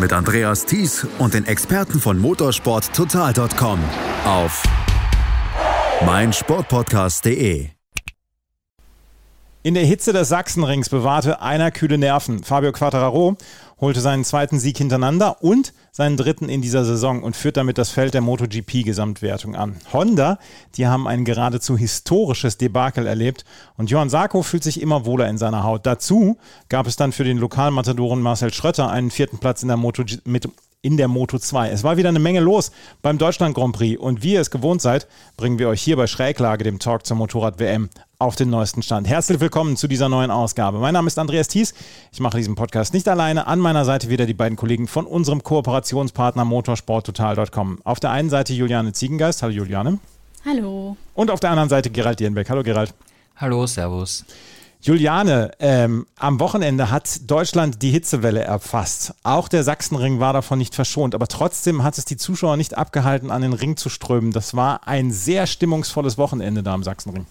mit Andreas Thies und den Experten von motorsporttotal.com auf meinsportpodcast.de. In der Hitze des Sachsenrings bewahrte einer kühle Nerven. Fabio Quattararo holte seinen zweiten Sieg hintereinander und seinen dritten in dieser Saison und führt damit das Feld der MotoGP-Gesamtwertung an. Honda, die haben ein geradezu historisches Debakel erlebt und Johann Sarko fühlt sich immer wohler in seiner Haut. Dazu gab es dann für den Lokalmatadoren Marcel Schrötter einen vierten Platz in der Moto mit in der Moto 2. Es war wieder eine Menge los beim Deutschland Grand Prix und wie ihr es gewohnt seid, bringen wir euch hier bei Schräglage, dem Talk zur Motorrad WM, auf den neuesten Stand. Herzlich willkommen zu dieser neuen Ausgabe. Mein Name ist Andreas Thies. Ich mache diesen Podcast nicht alleine. An meiner Seite wieder die beiden Kollegen von unserem Kooperationspartner motorsporttotal.com. Auf der einen Seite Juliane Ziegengeist. Hallo Juliane. Hallo. Und auf der anderen Seite Gerald Dierenbeck. Hallo Gerald. Hallo, Servus. Juliane, ähm, am Wochenende hat Deutschland die Hitzewelle erfasst. Auch der Sachsenring war davon nicht verschont, aber trotzdem hat es die Zuschauer nicht abgehalten, an den Ring zu strömen. Das war ein sehr stimmungsvolles Wochenende da am Sachsenring.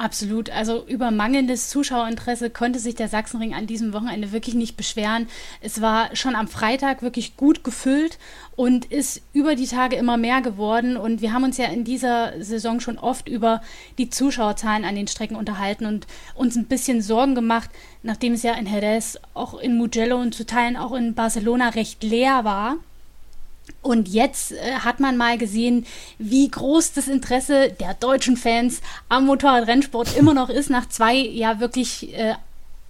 Absolut. Also über mangelndes Zuschauerinteresse konnte sich der Sachsenring an diesem Wochenende wirklich nicht beschweren. Es war schon am Freitag wirklich gut gefüllt und ist über die Tage immer mehr geworden. Und wir haben uns ja in dieser Saison schon oft über die Zuschauerzahlen an den Strecken unterhalten und uns ein bisschen Sorgen gemacht, nachdem es ja in Jerez, auch in Mugello und zu Teilen auch in Barcelona recht leer war und jetzt äh, hat man mal gesehen, wie groß das Interesse der deutschen Fans am Motorradrennsport immer noch ist, nach zwei ja wirklich äh,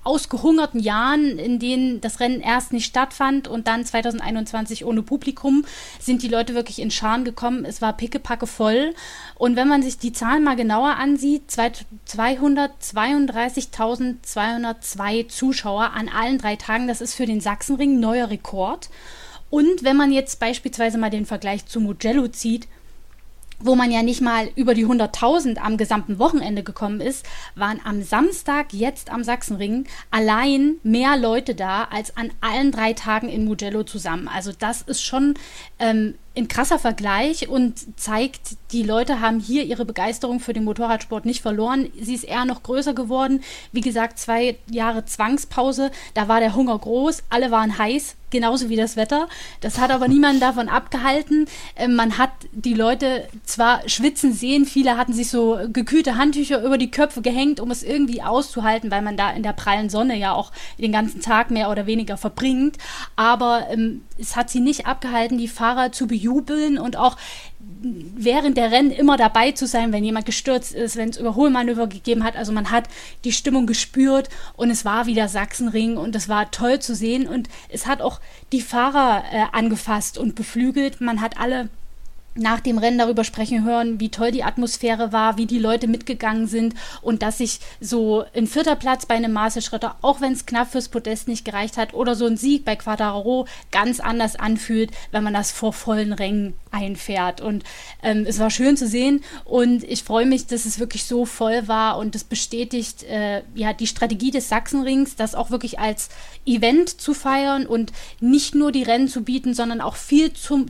ausgehungerten Jahren, in denen das Rennen erst nicht stattfand und dann 2021 ohne Publikum, sind die Leute wirklich in Scharen gekommen. Es war pickepacke voll. Und wenn man sich die Zahlen mal genauer ansieht, 232.202 Zuschauer an allen drei Tagen, das ist für den Sachsenring neuer Rekord. Und wenn man jetzt beispielsweise mal den Vergleich zu Mugello zieht, wo man ja nicht mal über die 100.000 am gesamten Wochenende gekommen ist, waren am Samstag jetzt am Sachsenring allein mehr Leute da als an allen drei Tagen in Mugello zusammen. Also das ist schon ähm, ein krasser Vergleich und zeigt, die Leute haben hier ihre Begeisterung für den Motorradsport nicht verloren. Sie ist eher noch größer geworden. Wie gesagt, zwei Jahre Zwangspause, da war der Hunger groß, alle waren heiß, genauso wie das Wetter. Das hat aber niemanden davon abgehalten. Ähm, man hat die Leute zwar schwitzen sehen, viele hatten sich so gekühlte Handtücher über die Köpfe gehängt, um es irgendwie auszuhalten, weil man da in der prallen Sonne ja auch den ganzen Tag mehr oder weniger verbringt. Aber ähm, es hat sie nicht abgehalten, die Fahrer zu bejubeln und auch während der Rennen immer dabei zu sein, wenn jemand gestürzt ist, wenn es Überholmanöver gegeben hat. Also man hat die Stimmung gespürt und es war wieder Sachsenring und es war toll zu sehen und es hat auch die Fahrer äh, angefasst und beflügelt. Man hat alle nach dem Rennen darüber sprechen hören, wie toll die Atmosphäre war, wie die Leute mitgegangen sind und dass sich so ein vierter Platz bei einem Marcelschritter, auch wenn es knapp fürs Podest nicht gereicht hat, oder so ein Sieg bei Quadraro ganz anders anfühlt, wenn man das vor vollen Rängen einfährt. Und ähm, es war schön zu sehen und ich freue mich, dass es wirklich so voll war und das bestätigt äh, ja die Strategie des Sachsenrings, das auch wirklich als Event zu feiern und nicht nur die Rennen zu bieten, sondern auch viel zum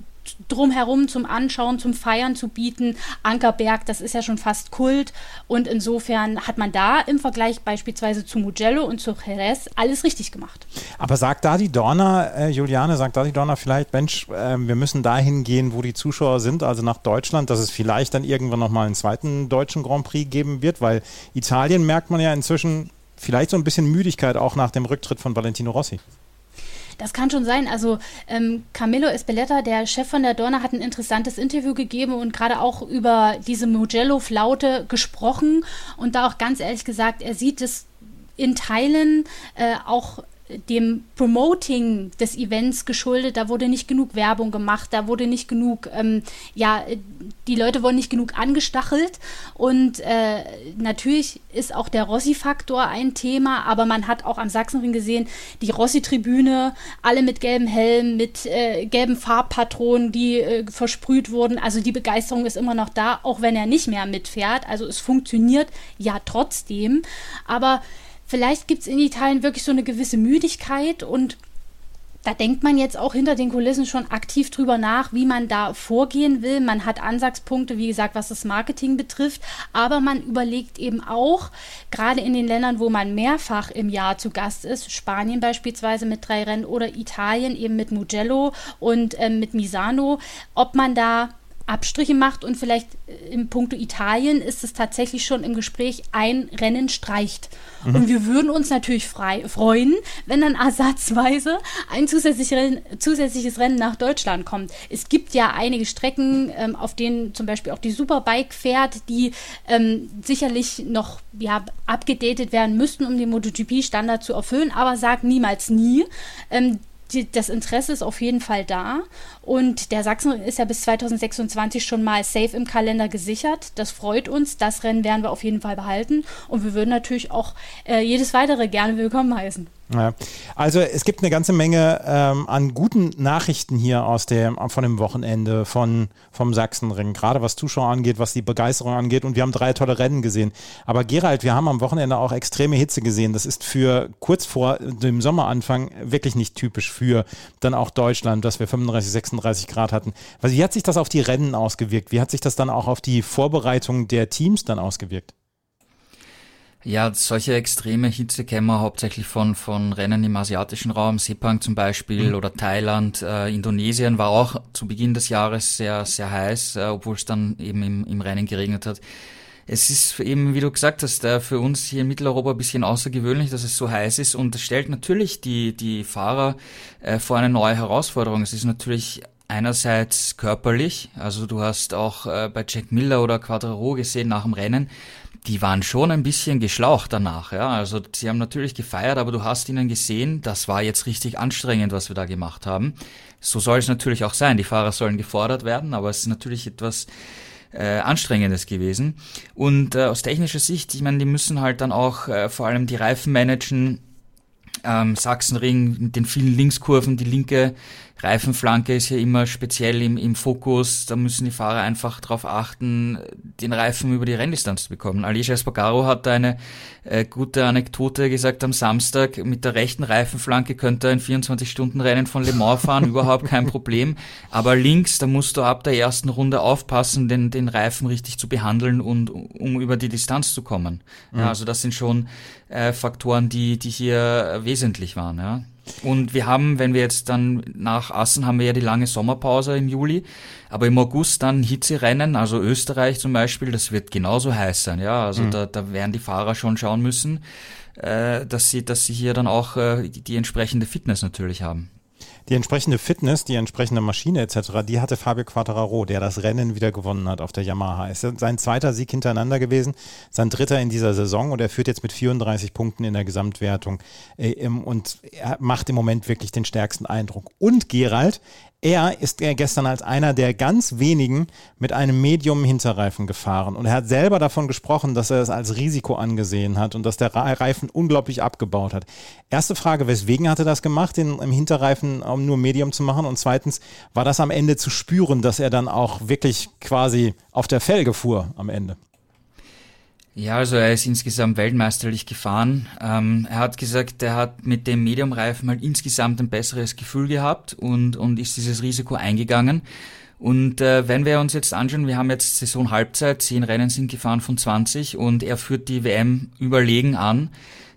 drumherum zum Anschauen, zum Feiern zu bieten. Ankerberg, das ist ja schon fast Kult. Und insofern hat man da im Vergleich beispielsweise zu Mugello und zu Jerez alles richtig gemacht. Aber sagt da die Dorna, äh, Juliane, sagt da die Dorna vielleicht, Mensch, äh, wir müssen dahin gehen, wo die Zuschauer sind, also nach Deutschland, dass es vielleicht dann irgendwann nochmal einen zweiten deutschen Grand Prix geben wird, weil Italien merkt man ja inzwischen vielleicht so ein bisschen Müdigkeit auch nach dem Rücktritt von Valentino Rossi. Das kann schon sein. Also ähm, Camillo Espeleta, der Chef von der Dorna, hat ein interessantes Interview gegeben und gerade auch über diese Mugello-Flaute gesprochen und da auch ganz ehrlich gesagt, er sieht es in Teilen äh, auch dem Promoting des Events geschuldet. Da wurde nicht genug Werbung gemacht, da wurde nicht genug, ähm, ja, die Leute wurden nicht genug angestachelt. Und äh, natürlich ist auch der Rossi-Faktor ein Thema, aber man hat auch am Sachsenring gesehen, die Rossi-Tribüne, alle mit gelben Helmen, mit äh, gelben Farbpatronen, die äh, versprüht wurden. Also die Begeisterung ist immer noch da, auch wenn er nicht mehr mitfährt. Also es funktioniert ja trotzdem. Aber vielleicht gibt es in Italien wirklich so eine gewisse Müdigkeit und da denkt man jetzt auch hinter den Kulissen schon aktiv drüber nach, wie man da vorgehen will. Man hat Ansatzpunkte, wie gesagt, was das Marketing betrifft, aber man überlegt eben auch, gerade in den Ländern, wo man mehrfach im Jahr zu Gast ist, Spanien beispielsweise mit drei Rennen oder Italien eben mit Mugello und äh, mit Misano, ob man da Abstriche macht und vielleicht äh, im Punkto Italien ist es tatsächlich schon im Gespräch, ein Rennen streicht. Mhm. Und wir würden uns natürlich frei, freuen, wenn dann ersatzweise ein zusätzliches Rennen, zusätzliches Rennen nach Deutschland kommt. Es gibt ja einige Strecken, ähm, auf denen zum Beispiel auch die Superbike fährt, die ähm, sicherlich noch ja, abgedatet werden müssten, um den MotoGP-Standard zu erfüllen, aber sagt niemals nie. Ähm, die, das Interesse ist auf jeden Fall da. Und der Sachsen ist ja bis 2026 schon mal safe im Kalender gesichert. Das freut uns. Das Rennen werden wir auf jeden Fall behalten. Und wir würden natürlich auch äh, jedes weitere gerne willkommen heißen. Ja. Also es gibt eine ganze Menge ähm, an guten Nachrichten hier aus dem, von dem Wochenende von, vom Sachsenring, gerade was Zuschauer angeht, was die Begeisterung angeht und wir haben drei tolle Rennen gesehen. Aber Gerald, wir haben am Wochenende auch extreme Hitze gesehen. Das ist für kurz vor dem Sommeranfang wirklich nicht typisch für dann auch Deutschland, dass wir 35, 36 Grad hatten. Also wie hat sich das auf die Rennen ausgewirkt? Wie hat sich das dann auch auf die Vorbereitung der Teams dann ausgewirkt? Ja, solche extreme Hitze kennen wir hauptsächlich von, von Rennen im asiatischen Raum, Sepang zum Beispiel mhm. oder Thailand. Äh, Indonesien war auch zu Beginn des Jahres sehr, sehr heiß, äh, obwohl es dann eben im, im Rennen geregnet hat. Es ist eben, wie du gesagt hast, äh, für uns hier in Mitteleuropa ein bisschen außergewöhnlich, dass es so heiß ist und das stellt natürlich die, die Fahrer äh, vor eine neue Herausforderung. Es ist natürlich einerseits körperlich, also du hast auch äh, bei Jack Miller oder Quadraro gesehen nach dem Rennen, die waren schon ein bisschen geschlaucht danach, ja. Also sie haben natürlich gefeiert, aber du hast ihnen gesehen, das war jetzt richtig anstrengend, was wir da gemacht haben. So soll es natürlich auch sein. Die Fahrer sollen gefordert werden, aber es ist natürlich etwas äh, Anstrengendes gewesen. Und äh, aus technischer Sicht, ich meine, die müssen halt dann auch äh, vor allem die Reifen managen. Ähm, Sachsenring mit den vielen Linkskurven, die linke Reifenflanke ist hier immer speziell im, im Fokus. Da müssen die Fahrer einfach darauf achten, den Reifen über die Renndistanz zu bekommen. Alicia Espargaro hat eine äh, gute Anekdote gesagt am Samstag. Mit der rechten Reifenflanke könnte er ein 24-Stunden-Rennen von Le Mans fahren, überhaupt kein Problem. Aber links, da musst du ab der ersten Runde aufpassen, den, den Reifen richtig zu behandeln und um über die Distanz zu kommen. Mhm. Ja, also das sind schon äh, Faktoren, die, die hier wesentlich waren. Ja. Und wir haben, wenn wir jetzt dann nach Assen haben wir ja die lange Sommerpause im Juli, aber im August dann Hitzerennen, also Österreich zum Beispiel, das wird genauso heiß sein, ja. Also mhm. da, da werden die Fahrer schon schauen müssen, äh, dass sie, dass sie hier dann auch äh, die, die entsprechende Fitness natürlich haben. Die entsprechende Fitness, die entsprechende Maschine etc., die hatte Fabio Quattararo, der das Rennen wieder gewonnen hat auf der Yamaha. Es ist sein zweiter Sieg hintereinander gewesen, sein dritter in dieser Saison und er führt jetzt mit 34 Punkten in der Gesamtwertung äh, und er macht im Moment wirklich den stärksten Eindruck. Und Gerald, er ist gestern als einer der ganz wenigen mit einem Medium-Hinterreifen gefahren. Und er hat selber davon gesprochen, dass er es als Risiko angesehen hat und dass der Reifen unglaublich abgebaut hat. Erste Frage, weswegen hat er das gemacht, den im Hinterreifen um nur Medium zu machen? Und zweitens, war das am Ende zu spüren, dass er dann auch wirklich quasi auf der Felge fuhr am Ende? Ja, also er ist insgesamt weltmeisterlich gefahren. Ähm, er hat gesagt, er hat mit dem Mediumreifen halt insgesamt ein besseres Gefühl gehabt und, und ist dieses Risiko eingegangen. Und äh, wenn wir uns jetzt anschauen, wir haben jetzt Saison Halbzeit, zehn Rennen sind gefahren von 20 und er führt die WM überlegen an.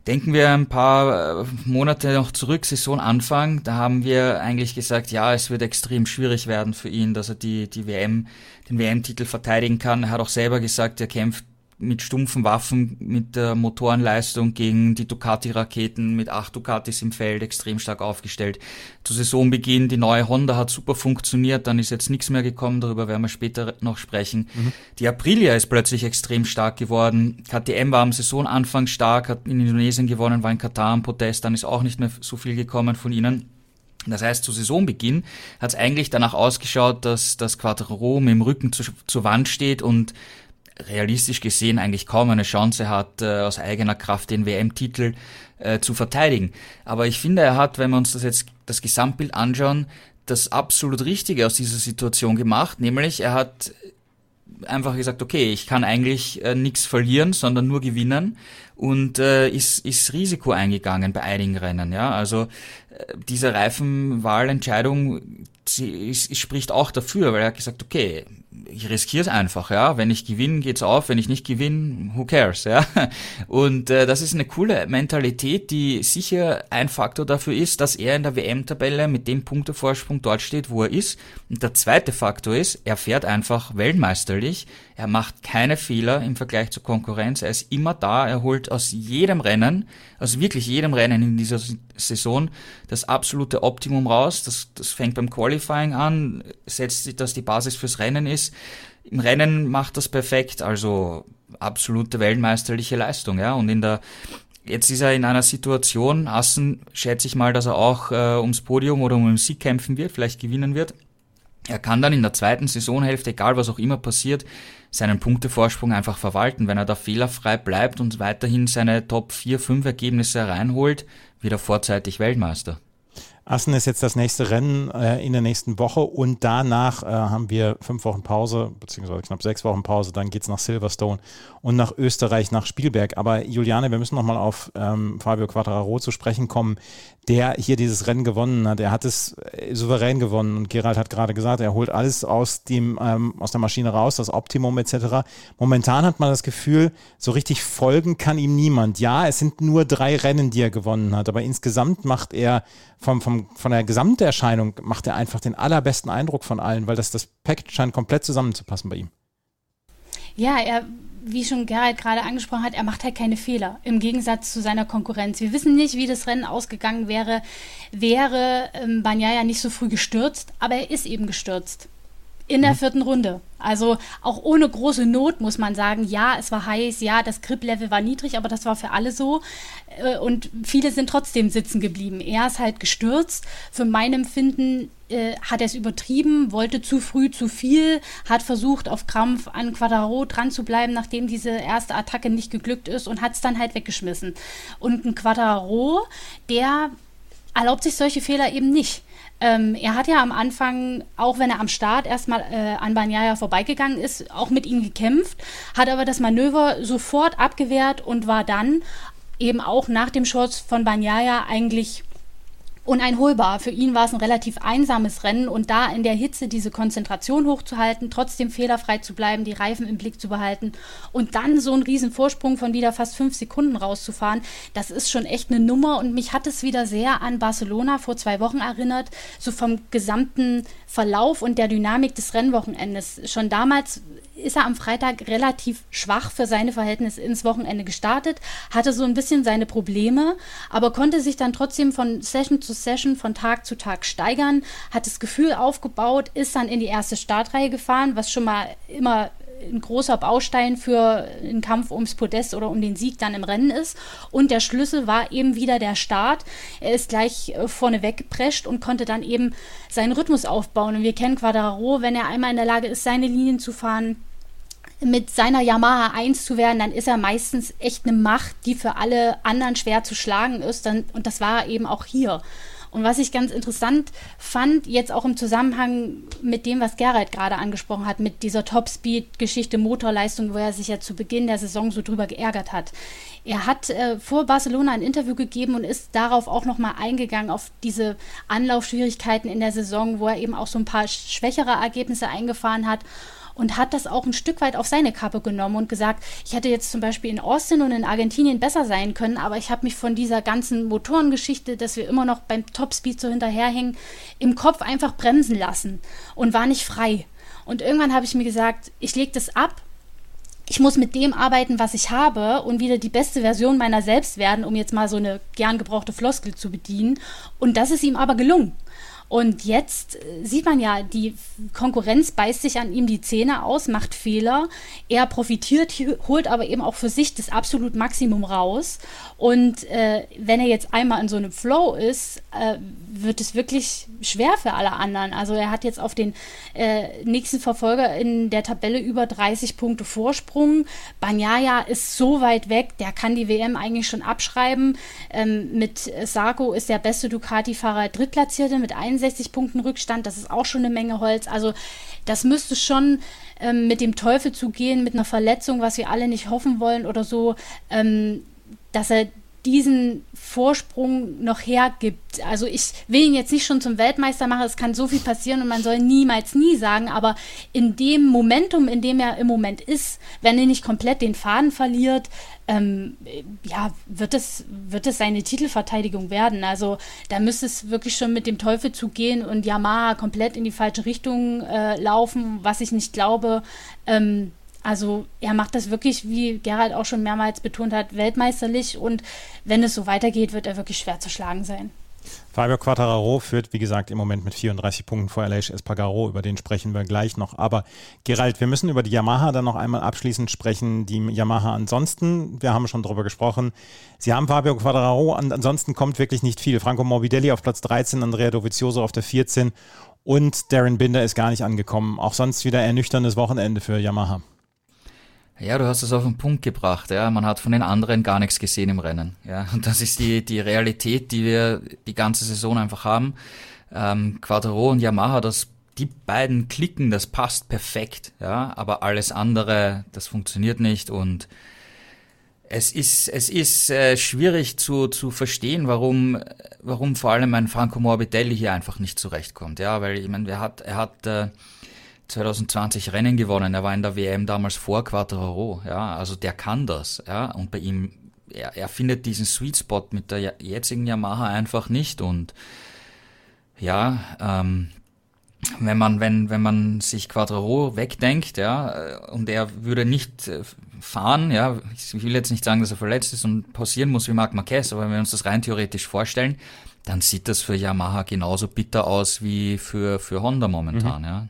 Denken wir ein paar äh, Monate noch zurück, Saisonanfang, da haben wir eigentlich gesagt, ja, es wird extrem schwierig werden für ihn, dass er die, die WM, den WM-Titel verteidigen kann. Er hat auch selber gesagt, er kämpft mit stumpfen Waffen, mit der Motorenleistung gegen die Ducati-Raketen mit acht Ducatis im Feld extrem stark aufgestellt. Zu Saisonbeginn, die neue Honda hat super funktioniert, dann ist jetzt nichts mehr gekommen, darüber werden wir später noch sprechen. Mhm. Die Aprilia ist plötzlich extrem stark geworden. KTM war am Saisonanfang stark, hat in Indonesien gewonnen, war in Katar am Podest, dann ist auch nicht mehr so viel gekommen von ihnen. Das heißt, zu Saisonbeginn hat es eigentlich danach ausgeschaut, dass das Quattro mit dem Rücken zu, zur Wand steht und realistisch gesehen eigentlich kaum eine Chance hat, äh, aus eigener Kraft den WM-Titel äh, zu verteidigen. Aber ich finde, er hat, wenn wir uns das jetzt das Gesamtbild anschauen, das absolut Richtige aus dieser Situation gemacht, nämlich er hat einfach gesagt, okay, ich kann eigentlich äh, nichts verlieren, sondern nur gewinnen und äh, ist, ist Risiko eingegangen bei einigen Rennen. Ja, also äh, diese Reifenwahlentscheidung sie, sie spricht auch dafür, weil er hat gesagt, okay, ich riskiere es einfach, ja. Wenn ich gewinne, geht's auf. Wenn ich nicht gewinne, who cares, ja. Und äh, das ist eine coole Mentalität, die sicher ein Faktor dafür ist, dass er in der WM-Tabelle mit dem Punktevorsprung dort steht, wo er ist. Und der zweite Faktor ist, er fährt einfach weltmeisterlich. Er macht keine Fehler im Vergleich zur Konkurrenz. Er ist immer da. Er holt aus jedem Rennen, aus wirklich jedem Rennen in dieser Saison das absolute Optimum raus. Das, das fängt beim Qualifying an, setzt sich, dass die Basis fürs Rennen ist. Im Rennen macht das perfekt, also absolute weltmeisterliche Leistung, ja. Und in der Jetzt ist er in einer Situation, Assen schätze ich mal, dass er auch äh, ums Podium oder um den Sieg kämpfen wird, vielleicht gewinnen wird. Er kann dann in der zweiten Saisonhälfte, egal was auch immer passiert, seinen Punktevorsprung einfach verwalten. Wenn er da fehlerfrei bleibt und weiterhin seine Top 4, 5 Ergebnisse reinholt, wieder vorzeitig Weltmeister. Assen ist jetzt das nächste Rennen äh, in der nächsten Woche und danach äh, haben wir fünf Wochen Pause, beziehungsweise knapp sechs Wochen Pause. Dann geht es nach Silverstone und nach Österreich, nach Spielberg. Aber Juliane, wir müssen nochmal auf ähm, Fabio Quattararo zu sprechen kommen, der hier dieses Rennen gewonnen hat. Er hat es äh, souverän gewonnen und Gerald hat gerade gesagt, er holt alles aus, dem, ähm, aus der Maschine raus, das Optimum etc. Momentan hat man das Gefühl, so richtig folgen kann ihm niemand. Ja, es sind nur drei Rennen, die er gewonnen hat, aber insgesamt macht er vom, vom, von der Gesamterscheinung macht er einfach den allerbesten Eindruck von allen, weil das, das Package scheint komplett zusammenzupassen bei ihm. Ja, er, wie schon Gerald gerade angesprochen hat, er macht halt keine Fehler im Gegensatz zu seiner Konkurrenz. Wir wissen nicht, wie das Rennen ausgegangen wäre, wäre ähm, Banyaya nicht so früh gestürzt, aber er ist eben gestürzt in der mhm. vierten Runde. Also auch ohne große Not muss man sagen, ja, es war heiß, ja, das Grip-Level war niedrig, aber das war für alle so. Äh, und viele sind trotzdem sitzen geblieben. Er ist halt gestürzt. Für mein Empfinden äh, hat er es übertrieben, wollte zu früh zu viel, hat versucht, auf Krampf an Quadraro dran zu bleiben, nachdem diese erste Attacke nicht geglückt ist und hat es dann halt weggeschmissen. Und ein Quadraro, der erlaubt sich solche Fehler eben nicht. Ähm, er hat ja am Anfang, auch wenn er am Start erstmal äh, an Banyaya vorbeigegangen ist, auch mit ihm gekämpft, hat aber das Manöver sofort abgewehrt und war dann eben auch nach dem Schuss von Banyaya eigentlich uneinholbar. Für ihn war es ein relativ einsames Rennen und da in der Hitze diese Konzentration hochzuhalten, trotzdem fehlerfrei zu bleiben, die Reifen im Blick zu behalten und dann so einen riesen Vorsprung von wieder fast fünf Sekunden rauszufahren, das ist schon echt eine Nummer und mich hat es wieder sehr an Barcelona vor zwei Wochen erinnert, so vom gesamten Verlauf und der Dynamik des Rennwochenendes. Schon damals ist er am Freitag relativ schwach für seine Verhältnisse ins Wochenende gestartet, hatte so ein bisschen seine Probleme, aber konnte sich dann trotzdem von Session zu Session, von Tag zu Tag steigern, hat das Gefühl aufgebaut, ist dann in die erste Startreihe gefahren, was schon mal immer ein großer Baustein für einen Kampf ums Podest oder um den Sieg dann im Rennen ist. Und der Schlüssel war eben wieder der Start. Er ist gleich äh, vorne weggeprescht und konnte dann eben seinen Rhythmus aufbauen. Und wir kennen Quadraro, wenn er einmal in der Lage ist, seine Linien zu fahren, mit seiner Yamaha 1 zu werden, dann ist er meistens echt eine Macht, die für alle anderen schwer zu schlagen ist. Dann, und das war eben auch hier. Und was ich ganz interessant fand, jetzt auch im Zusammenhang mit dem, was Gerald gerade angesprochen hat, mit dieser Topspeed-Geschichte Motorleistung, wo er sich ja zu Beginn der Saison so drüber geärgert hat. Er hat äh, vor Barcelona ein Interview gegeben und ist darauf auch nochmal eingegangen, auf diese Anlaufschwierigkeiten in der Saison, wo er eben auch so ein paar schwächere Ergebnisse eingefahren hat und hat das auch ein Stück weit auf seine Kappe genommen und gesagt, ich hätte jetzt zum Beispiel in Austin und in Argentinien besser sein können, aber ich habe mich von dieser ganzen Motorengeschichte, dass wir immer noch beim Topspeed so hinterherhängen, im Kopf einfach bremsen lassen und war nicht frei. Und irgendwann habe ich mir gesagt, ich lege das ab, ich muss mit dem arbeiten, was ich habe und wieder die beste Version meiner selbst werden, um jetzt mal so eine gern gebrauchte Floskel zu bedienen. Und das ist ihm aber gelungen. Und jetzt äh, sieht man ja, die Konkurrenz beißt sich an ihm die Zähne aus, macht Fehler. Er profitiert, holt aber eben auch für sich das absolut Maximum raus. Und äh, wenn er jetzt einmal in so einem Flow ist, äh, wird es wirklich schwer für alle anderen. Also er hat jetzt auf den äh, nächsten Verfolger in der Tabelle über 30 Punkte Vorsprung. Banyaya ist so weit weg, der kann die WM eigentlich schon abschreiben. Ähm, mit Sarko ist der beste Ducati-Fahrer Drittplatzierte mit 61 61 Punkten Rückstand, das ist auch schon eine Menge Holz. Also das müsste schon ähm, mit dem Teufel zugehen, mit einer Verletzung, was wir alle nicht hoffen wollen oder so, ähm, dass er diesen Vorsprung noch hergibt. Also ich will ihn jetzt nicht schon zum Weltmeister machen, es kann so viel passieren und man soll niemals nie sagen, aber in dem Momentum, in dem er im Moment ist, wenn er nicht komplett den Faden verliert, ähm, ja, wird es, wird es seine Titelverteidigung werden. Also da müsste es wirklich schon mit dem Teufel zugehen und Yamaha komplett in die falsche Richtung äh, laufen, was ich nicht glaube. Ähm, also er macht das wirklich, wie Gerald auch schon mehrmals betont hat, weltmeisterlich und wenn es so weitergeht, wird er wirklich schwer zu schlagen sein. Fabio Quattararo führt, wie gesagt, im Moment mit 34 Punkten vor Aleix Espargaro. Über den sprechen wir gleich noch. Aber Gerald, wir müssen über die Yamaha dann noch einmal abschließend sprechen. Die Yamaha ansonsten, wir haben schon darüber gesprochen. Sie haben Fabio Quattararo, ansonsten kommt wirklich nicht viel. Franco Morbidelli auf Platz 13, Andrea Dovizioso auf der 14 und Darren Binder ist gar nicht angekommen. Auch sonst wieder ernüchterndes Wochenende für Yamaha. Ja, du hast es auf den Punkt gebracht. Ja, man hat von den anderen gar nichts gesehen im Rennen. Ja, und das ist die die Realität, die wir die ganze Saison einfach haben. Ähm, Quattro und Yamaha, das die beiden klicken, das passt perfekt. Ja, aber alles andere, das funktioniert nicht und es ist, es ist äh, schwierig zu, zu verstehen, warum, warum vor allem ein Franco Morbidelli hier einfach nicht zurechtkommt. Ja, weil ich meine, er hat, er hat äh, 2020 Rennen gewonnen. Er war in der WM damals vor Quattro, ja, also der kann das, ja, und bei ihm, er, er findet diesen Sweet Spot mit der jetzigen Yamaha einfach nicht und ja, ähm, wenn man, wenn, wenn man sich Quattro wegdenkt, ja, und er würde nicht äh, fahren, ja, ich will jetzt nicht sagen, dass er verletzt ist und pausieren muss wie Marc Marquez, aber wenn wir uns das rein theoretisch vorstellen, dann sieht das für Yamaha genauso bitter aus wie für, für Honda momentan, mhm. ja.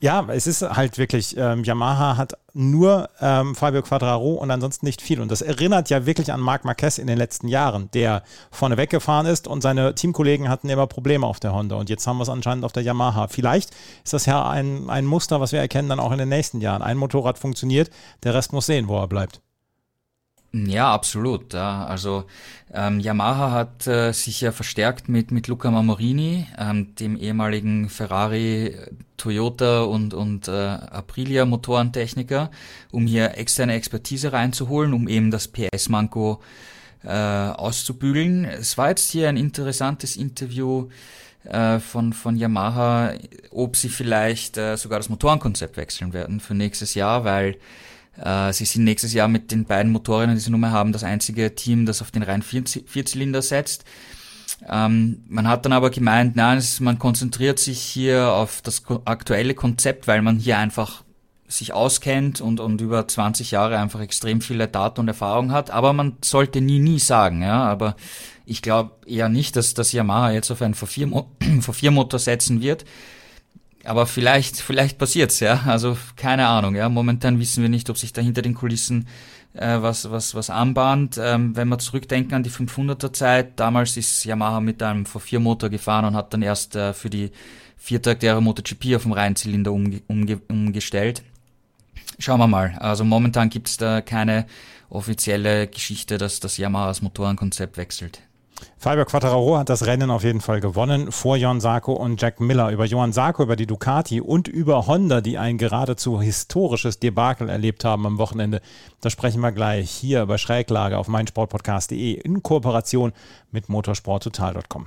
Ja, es ist halt wirklich, ähm, Yamaha hat nur ähm, Fabio Quadraro und ansonsten nicht viel. Und das erinnert ja wirklich an Marc Marquez in den letzten Jahren, der vorne weggefahren ist und seine Teamkollegen hatten immer Probleme auf der Honda. Und jetzt haben wir es anscheinend auf der Yamaha. Vielleicht ist das ja ein, ein Muster, was wir erkennen dann auch in den nächsten Jahren. Ein Motorrad funktioniert, der Rest muss sehen, wo er bleibt. Ja, absolut. Ja. Also ähm, Yamaha hat äh, sich ja verstärkt mit, mit Luca Mamorini, ähm, dem ehemaligen Ferrari, Toyota und, und äh, Aprilia Motorentechniker, um hier externe Expertise reinzuholen, um eben das PS-Manko äh, auszubügeln. Es war jetzt hier ein interessantes Interview äh, von, von Yamaha, ob sie vielleicht äh, sogar das Motorenkonzept wechseln werden für nächstes Jahr, weil äh, sie sind nächstes Jahr mit den beiden Motoren, die sie Nummer haben, das einzige Team, das auf den reinen Vierzylinder setzt. Ähm, man hat dann aber gemeint, nein, man konzentriert sich hier auf das aktuelle Konzept, weil man hier einfach sich auskennt und, und über 20 Jahre einfach extrem viele Daten und Erfahrung hat. Aber man sollte nie, nie sagen, ja. Aber ich glaube eher nicht, dass das Yamaha jetzt auf einen V4-Motor setzen wird. Aber vielleicht, vielleicht passiert's, ja. Also keine Ahnung, ja. Momentan wissen wir nicht, ob sich da hinter den Kulissen äh, was, was, was anbahnt. Ähm, wenn wir zurückdenken an die 500er Zeit, damals ist Yamaha mit einem V4-Motor gefahren und hat dann erst äh, für die viertaktäre MotoGP auf dem Reihenzylinder umge umge umgestellt. Schauen wir mal. Also momentan gibt's da keine offizielle Geschichte, dass das Yamaha das Motorenkonzept wechselt. Fabio Quattararo hat das Rennen auf jeden Fall gewonnen vor Johann Sarko und Jack Miller. Über Johann Sarko, über die Ducati und über Honda, die ein geradezu historisches Debakel erlebt haben am Wochenende. Da sprechen wir gleich hier bei Schräglage auf meinsportpodcast.de in Kooperation mit motorsporttotal.com.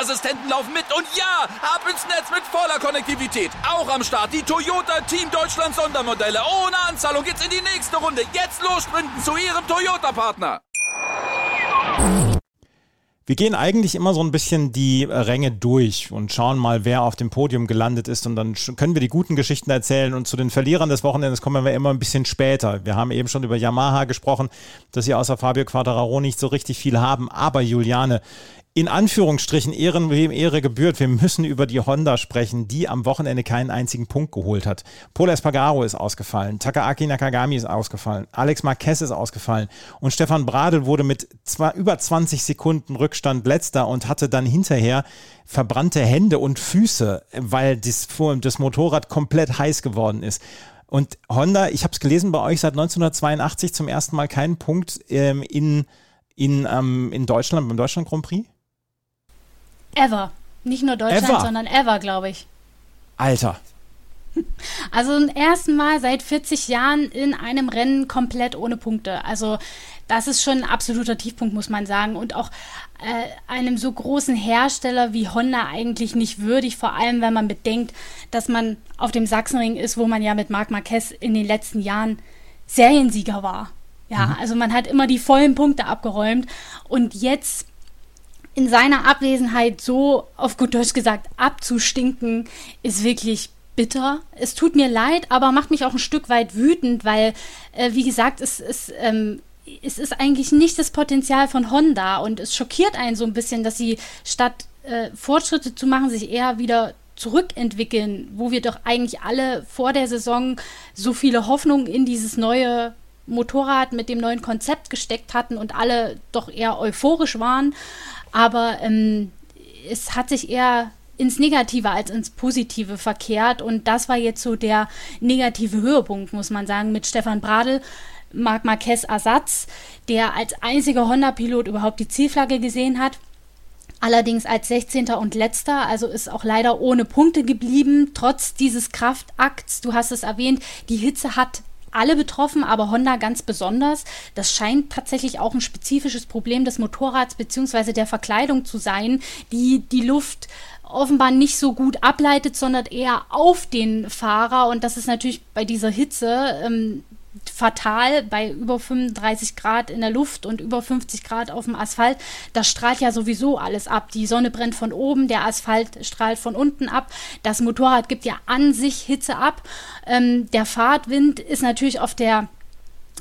Sicherheitsassistenten laufen mit. Und ja, ab ins Netz mit voller Konnektivität. Auch am Start die Toyota Team Deutschland Sondermodelle. Ohne Anzahlung geht's in die nächste Runde. Jetzt los sprinten zu Ihrem Toyota-Partner. Wir gehen eigentlich immer so ein bisschen die Ränge durch und schauen mal, wer auf dem Podium gelandet ist und dann können wir die guten Geschichten erzählen und zu den Verlierern des Wochenendes kommen wir immer ein bisschen später. Wir haben eben schon über Yamaha gesprochen, dass sie außer Fabio Quattararo nicht so richtig viel haben, aber Juliane, in Anführungsstrichen Ehren, wem Ehre gebührt. Wir müssen über die Honda sprechen, die am Wochenende keinen einzigen Punkt geholt hat. Paul Espargaro ist ausgefallen, Takaaki Nakagami ist ausgefallen, Alex Marquez ist ausgefallen und Stefan Bradl wurde mit zwei, über 20 Sekunden Rückstand letzter und hatte dann hinterher verbrannte Hände und Füße, weil das, das Motorrad komplett heiß geworden ist. Und Honda, ich habe es gelesen bei euch seit 1982 zum ersten Mal keinen Punkt ähm, in, in, ähm, in Deutschland, beim Deutschland Grand Prix? Ever. Nicht nur Deutschland, ever. sondern ever, glaube ich. Alter. Also zum ersten Mal seit 40 Jahren in einem Rennen komplett ohne Punkte. Also das ist schon ein absoluter Tiefpunkt, muss man sagen. Und auch äh, einem so großen Hersteller wie Honda eigentlich nicht würdig, vor allem wenn man bedenkt, dass man auf dem Sachsenring ist, wo man ja mit Marc Marquez in den letzten Jahren Seriensieger war. Ja, mhm. also man hat immer die vollen Punkte abgeräumt. Und jetzt in seiner Abwesenheit so, auf gut Deutsch gesagt, abzustinken, ist wirklich bitter. Es tut mir leid, aber macht mich auch ein Stück weit wütend, weil, äh, wie gesagt, es, es, ähm, es ist eigentlich nicht das Potenzial von Honda und es schockiert einen so ein bisschen, dass sie statt äh, Fortschritte zu machen, sich eher wieder zurückentwickeln, wo wir doch eigentlich alle vor der Saison so viele Hoffnungen in dieses neue Motorrad mit dem neuen Konzept gesteckt hatten und alle doch eher euphorisch waren. Aber ähm, es hat sich eher ins Negative als ins Positive verkehrt. Und das war jetzt so der negative Höhepunkt, muss man sagen, mit Stefan Bradl. Marc Marquez Ersatz, der als einziger Honda-Pilot überhaupt die Zielflagge gesehen hat. Allerdings als 16. und letzter, also ist auch leider ohne Punkte geblieben, trotz dieses Kraftakts. Du hast es erwähnt, die Hitze hat alle betroffen, aber Honda ganz besonders. Das scheint tatsächlich auch ein spezifisches Problem des Motorrads bzw. der Verkleidung zu sein, die die Luft offenbar nicht so gut ableitet, sondern eher auf den Fahrer. Und das ist natürlich bei dieser Hitze ähm, fatal bei über 35 Grad in der Luft und über 50 Grad auf dem Asphalt. Das strahlt ja sowieso alles ab. Die Sonne brennt von oben, der Asphalt strahlt von unten ab. Das Motorrad gibt ja an sich Hitze ab. Ähm, der Fahrtwind ist natürlich auf der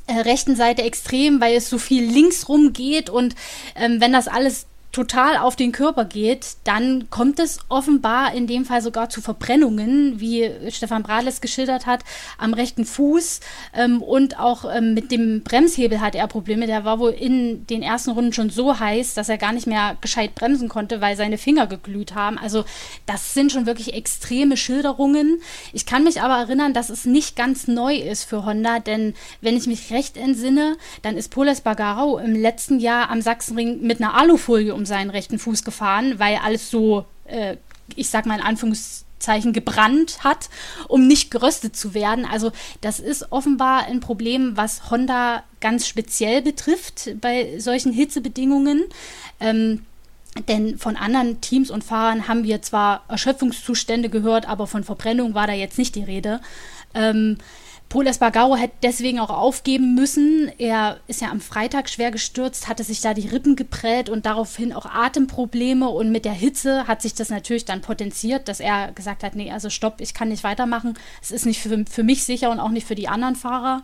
äh, rechten Seite extrem, weil es so viel links rum geht und ähm, wenn das alles total auf den Körper geht, dann kommt es offenbar in dem Fall sogar zu Verbrennungen, wie Stefan Bradles geschildert hat, am rechten Fuß ähm, und auch ähm, mit dem Bremshebel hat er Probleme. Der war wohl in den ersten Runden schon so heiß, dass er gar nicht mehr gescheit bremsen konnte, weil seine Finger geglüht haben. Also das sind schon wirklich extreme Schilderungen. Ich kann mich aber erinnern, dass es nicht ganz neu ist für Honda, denn wenn ich mich recht entsinne, dann ist Poles Bagarau im letzten Jahr am Sachsenring mit einer Alufolie um seinen rechten Fuß gefahren, weil alles so, äh, ich sag mal in Anführungszeichen, gebrannt hat, um nicht geröstet zu werden. Also das ist offenbar ein Problem, was Honda ganz speziell betrifft bei solchen Hitzebedingungen. Ähm, denn von anderen Teams und Fahrern haben wir zwar Erschöpfungszustände gehört, aber von Verbrennung war da jetzt nicht die Rede. Ähm, Paul Espargaro hätte deswegen auch aufgeben müssen. Er ist ja am Freitag schwer gestürzt, hatte sich da die Rippen geprellt und daraufhin auch Atemprobleme. Und mit der Hitze hat sich das natürlich dann potenziert, dass er gesagt hat, nee, also stopp, ich kann nicht weitermachen. Es ist nicht für, für mich sicher und auch nicht für die anderen Fahrer.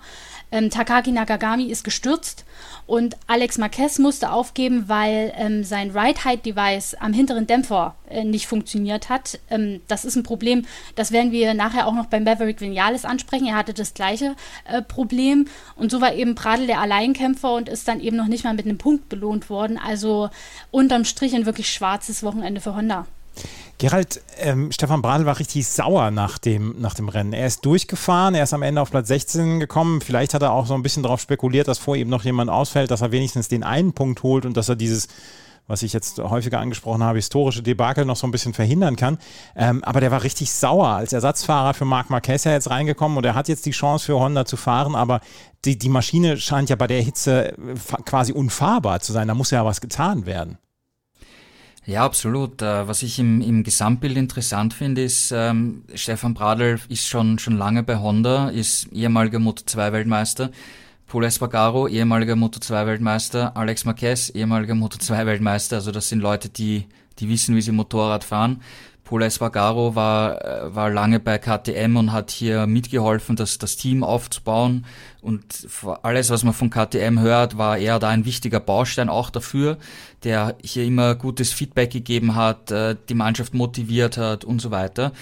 Ähm, Takaki Nakagami ist gestürzt und Alex Marquez musste aufgeben, weil ähm, sein Ride-Height-Device am hinteren Dämpfer äh, nicht funktioniert hat. Ähm, das ist ein Problem, das werden wir nachher auch noch beim Maverick Vinales ansprechen. Er hatte das gleiche äh, Problem und so war eben Pradel der Alleinkämpfer und ist dann eben noch nicht mal mit einem Punkt belohnt worden. Also unterm Strich ein wirklich schwarzes Wochenende für Honda. Gerald, ähm, Stefan Bradl war richtig sauer nach dem, nach dem Rennen. Er ist durchgefahren, er ist am Ende auf Platz 16 gekommen. Vielleicht hat er auch so ein bisschen darauf spekuliert, dass vor ihm noch jemand ausfällt, dass er wenigstens den einen Punkt holt und dass er dieses was ich jetzt häufiger angesprochen habe, historische Debakel noch so ein bisschen verhindern kann. Ähm, aber der war richtig sauer als Ersatzfahrer für Marc Marquez ja jetzt reingekommen und er hat jetzt die Chance für Honda zu fahren, aber die, die Maschine scheint ja bei der Hitze quasi unfahrbar zu sein. Da muss ja was getan werden. Ja, absolut. Äh, was ich im, im Gesamtbild interessant finde, ist, ähm, Stefan Bradl ist schon, schon lange bei Honda, ist ehemaliger Moto2-Weltmeister. Paul Espargaro, ehemaliger Moto2-Weltmeister. Alex Marquez, ehemaliger Moto2-Weltmeister. Also das sind Leute, die, die wissen, wie sie Motorrad fahren. Paul Espargaro war, äh, war lange bei KTM und hat hier mitgeholfen, das, das Team aufzubauen. Und alles, was man von KTM hört, war er da ein wichtiger Baustein auch dafür, der hier immer gutes Feedback gegeben hat, äh, die Mannschaft motiviert hat und so weiter.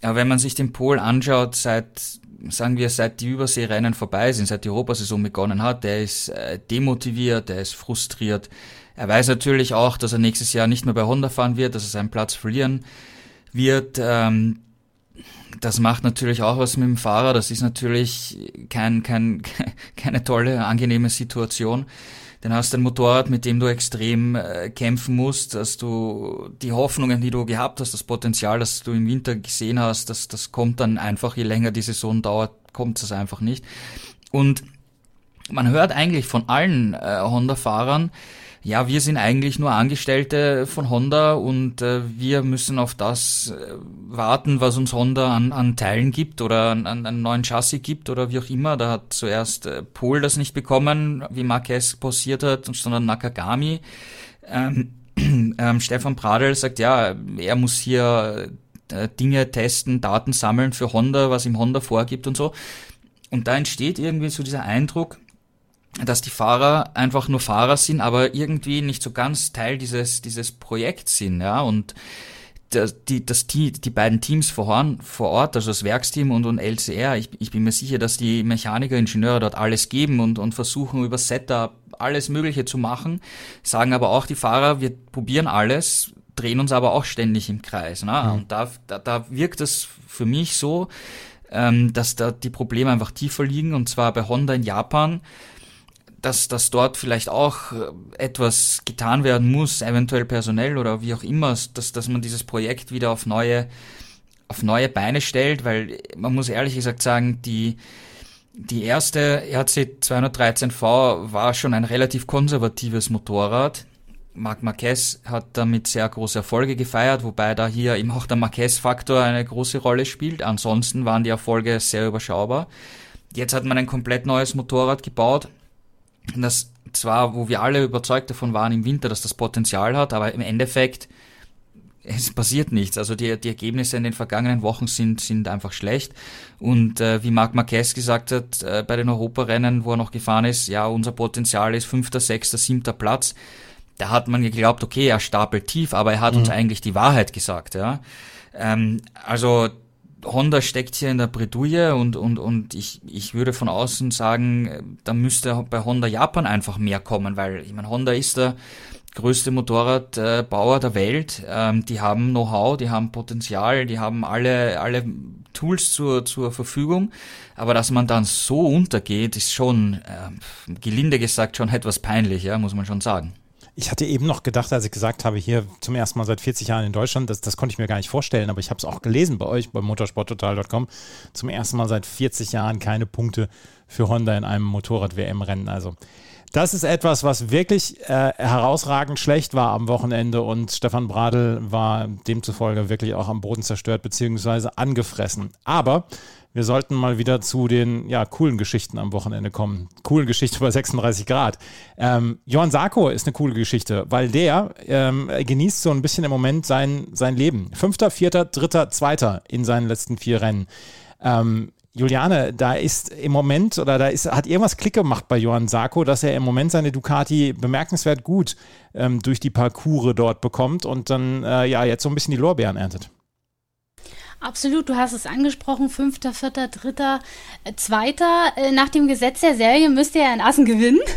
Aber wenn man sich den Pol anschaut, seit, sagen wir, seit die Überseerennen vorbei sind, seit die Europasaison begonnen hat, der ist äh, demotiviert, der ist frustriert. Er weiß natürlich auch, dass er nächstes Jahr nicht mehr bei Honda fahren wird, dass er seinen Platz verlieren wird. Ähm, das macht natürlich auch was mit dem Fahrer. Das ist natürlich kein, kein, keine tolle, angenehme Situation. Dann hast du ein Motorrad, mit dem du extrem äh, kämpfen musst, dass du die Hoffnungen, die du gehabt hast, das Potenzial, das du im Winter gesehen hast, das, das kommt dann einfach, je länger die Saison dauert, kommt es einfach nicht. Und man hört eigentlich von allen äh, Honda-Fahrern, ja, wir sind eigentlich nur Angestellte von Honda und äh, wir müssen auf das äh, warten, was uns Honda an, an Teilen gibt oder an, an einen neuen Chassis gibt oder wie auch immer. Da hat zuerst äh, Pol das nicht bekommen, wie Marquez posiert hat, sondern Nakagami. Ähm, ähm, Stefan Pradel sagt, ja, er muss hier äh, Dinge testen, Daten sammeln für Honda, was ihm Honda vorgibt und so. Und da entsteht irgendwie so dieser Eindruck, dass die Fahrer einfach nur Fahrer sind, aber irgendwie nicht so ganz Teil dieses, dieses Projekts sind, ja, und das, die, das, die, die beiden Teams vor, vor Ort, also das Werksteam und, und LCR, ich, ich bin mir sicher, dass die Mechaniker, Ingenieure dort alles geben und, und versuchen über Setup alles Mögliche zu machen, sagen aber auch die Fahrer, wir probieren alles, drehen uns aber auch ständig im Kreis. Ne? Mhm. Und da, da, da wirkt es für mich so, ähm, dass da die Probleme einfach tiefer liegen, und zwar bei Honda in Japan dass, dass dort vielleicht auch äh, etwas getan werden muss, eventuell personell oder wie auch immer, dass, dass man dieses Projekt wieder auf neue, auf neue Beine stellt, weil man muss ehrlich gesagt sagen, die, die erste RC 213V war schon ein relativ konservatives Motorrad. Marc Marquez hat damit sehr große Erfolge gefeiert, wobei da hier eben auch der Marquez-Faktor eine große Rolle spielt. Ansonsten waren die Erfolge sehr überschaubar. Jetzt hat man ein komplett neues Motorrad gebaut, das zwar, wo wir alle überzeugt davon waren im Winter, dass das Potenzial hat, aber im Endeffekt es passiert nichts. Also die, die Ergebnisse in den vergangenen Wochen sind, sind einfach schlecht. Und äh, wie Marc Marquez gesagt hat, äh, bei den Europarennen, wo er noch gefahren ist, ja, unser Potenzial ist fünfter, sechster, siebter Platz. Da hat man geglaubt, okay, er stapelt tief, aber er hat mhm. uns eigentlich die Wahrheit gesagt. Ja. Ähm, also Honda steckt hier in der Bredouille und, und, und ich, ich würde von außen sagen, da müsste bei Honda Japan einfach mehr kommen, weil ich meine, Honda ist der größte Motorradbauer der Welt. Ähm, die haben Know-how, die haben Potenzial, die haben alle, alle Tools zur, zur Verfügung. Aber dass man dann so untergeht, ist schon, äh, gelinde gesagt, schon etwas peinlich, ja, muss man schon sagen. Ich hatte eben noch gedacht, als ich gesagt habe, hier zum ersten Mal seit 40 Jahren in Deutschland, das, das konnte ich mir gar nicht vorstellen, aber ich habe es auch gelesen bei euch, bei motorsporttotal.com, zum ersten Mal seit 40 Jahren keine Punkte für Honda in einem Motorrad-WM-Rennen. Also das ist etwas, was wirklich äh, herausragend schlecht war am Wochenende und Stefan Bradl war demzufolge wirklich auch am Boden zerstört bzw. angefressen. Aber wir sollten mal wieder zu den ja, coolen Geschichten am Wochenende kommen. Coolen Geschichte bei 36 Grad. Ähm, Johann Sarko ist eine coole Geschichte, weil der ähm, genießt so ein bisschen im Moment sein, sein Leben. Fünfter, vierter, dritter, zweiter in seinen letzten vier Rennen. Ähm, Juliane, da ist im Moment oder da ist, hat irgendwas Klick gemacht bei Johann Sarko, dass er im Moment seine Ducati bemerkenswert gut ähm, durch die Parcours dort bekommt und dann äh, ja jetzt so ein bisschen die Lorbeeren erntet. Absolut, du hast es angesprochen, fünfter, vierter, dritter, äh, zweiter. Äh, nach dem Gesetz der Serie müsste er in Assen gewinnen.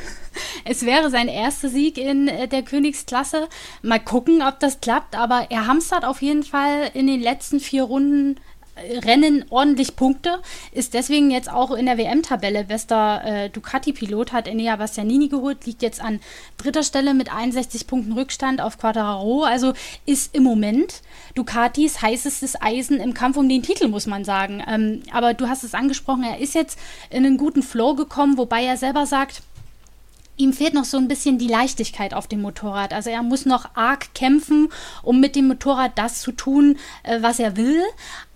Es wäre sein erster Sieg in äh, der Königsklasse. Mal gucken, ob das klappt, aber er hamstert auf jeden Fall in den letzten vier Runden Rennen ordentlich Punkte, ist deswegen jetzt auch in der WM-Tabelle bester äh, Ducati-Pilot, hat Enea Bastianini geholt, liegt jetzt an dritter Stelle mit 61 Punkten Rückstand auf Quadraro, also ist im Moment Ducatis heißestes Eisen im Kampf um den Titel, muss man sagen. Ähm, aber du hast es angesprochen, er ist jetzt in einen guten Flow gekommen, wobei er selber sagt, ihm fehlt noch so ein bisschen die Leichtigkeit auf dem Motorrad. Also er muss noch arg kämpfen, um mit dem Motorrad das zu tun, äh, was er will.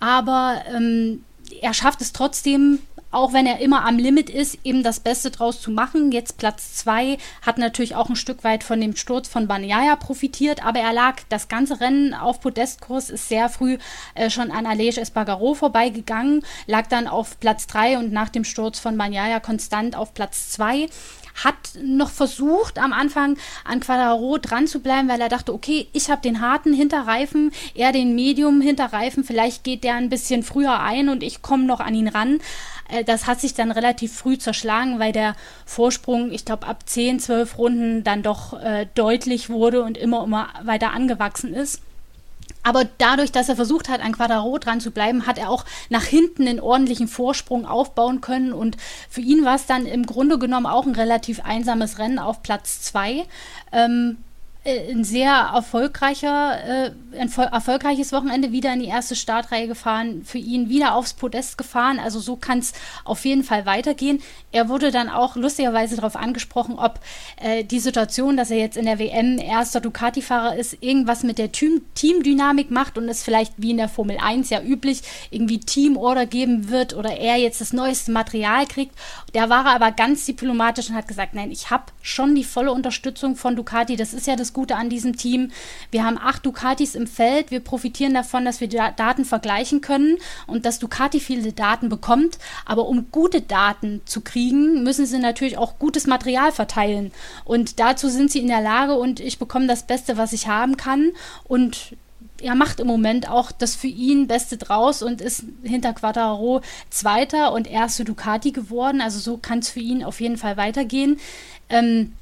Aber ähm, er schafft es trotzdem, auch wenn er immer am Limit ist, eben das Beste draus zu machen. Jetzt Platz 2 hat natürlich auch ein Stück weit von dem Sturz von Banyaya profitiert, aber er lag das ganze Rennen auf Podestkurs, ist sehr früh äh, schon an Alej Espargaro vorbeigegangen, lag dann auf Platz 3 und nach dem Sturz von Banyaya konstant auf Platz 2 hat noch versucht, am Anfang an Quadraro dran zu bleiben, weil er dachte, okay, ich habe den harten Hinterreifen, er den Medium Hinterreifen, vielleicht geht der ein bisschen früher ein und ich komme noch an ihn ran. Äh, das hat sich dann relativ früh zerschlagen, weil der Vorsprung, ich glaube, ab 10, 12 Runden dann doch äh, deutlich wurde und immer, immer weiter angewachsen ist. Aber dadurch, dass er versucht hat, an Quadro dran zu bleiben, hat er auch nach hinten einen ordentlichen Vorsprung aufbauen können. Und für ihn war es dann im Grunde genommen auch ein relativ einsames Rennen auf Platz zwei. Ähm, äh, ein sehr erfolgreicher, äh, ein erfolgreiches Wochenende wieder in die erste Startreihe gefahren, für ihn wieder aufs Podest gefahren. Also so kann es auf jeden Fall weitergehen. Er wurde dann auch lustigerweise darauf angesprochen, ob äh, die Situation, dass er jetzt in der WM erster Ducati-Fahrer ist, irgendwas mit der Team Teamdynamik macht und es vielleicht wie in der Formel 1 ja üblich irgendwie Teamorder geben wird oder er jetzt das neueste Material kriegt. Der war aber ganz diplomatisch und hat gesagt, nein, ich habe schon die volle Unterstützung von Ducati. Das ist ja das Gute an diesem Team. Wir haben acht Ducatis im Feld. Wir profitieren davon, dass wir Daten vergleichen können und dass Ducati viele Daten bekommt. Aber um gute Daten zu kriegen, müssen sie natürlich auch gutes Material verteilen. Und dazu sind sie in der Lage und ich bekomme das Beste, was ich haben kann. Und er macht im Moment auch das für ihn Beste draus und ist hinter Quattaro Zweiter und erste Ducati geworden. Also so kann es für ihn auf jeden Fall weitergehen. Ähm,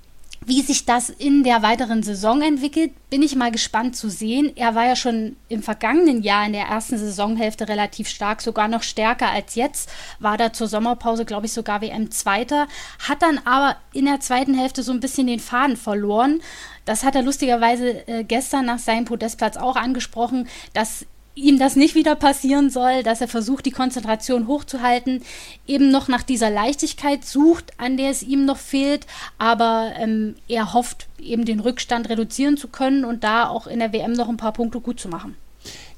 wie sich das in der weiteren Saison entwickelt, bin ich mal gespannt zu sehen. Er war ja schon im vergangenen Jahr in der ersten Saisonhälfte relativ stark, sogar noch stärker als jetzt. War da zur Sommerpause, glaube ich, sogar WM-Zweiter. Hat dann aber in der zweiten Hälfte so ein bisschen den Faden verloren. Das hat er lustigerweise äh, gestern nach seinem Podestplatz auch angesprochen, dass ihm das nicht wieder passieren soll, dass er versucht, die Konzentration hochzuhalten, eben noch nach dieser Leichtigkeit sucht, an der es ihm noch fehlt, aber ähm, er hofft, eben den Rückstand reduzieren zu können und da auch in der WM noch ein paar Punkte gut zu machen.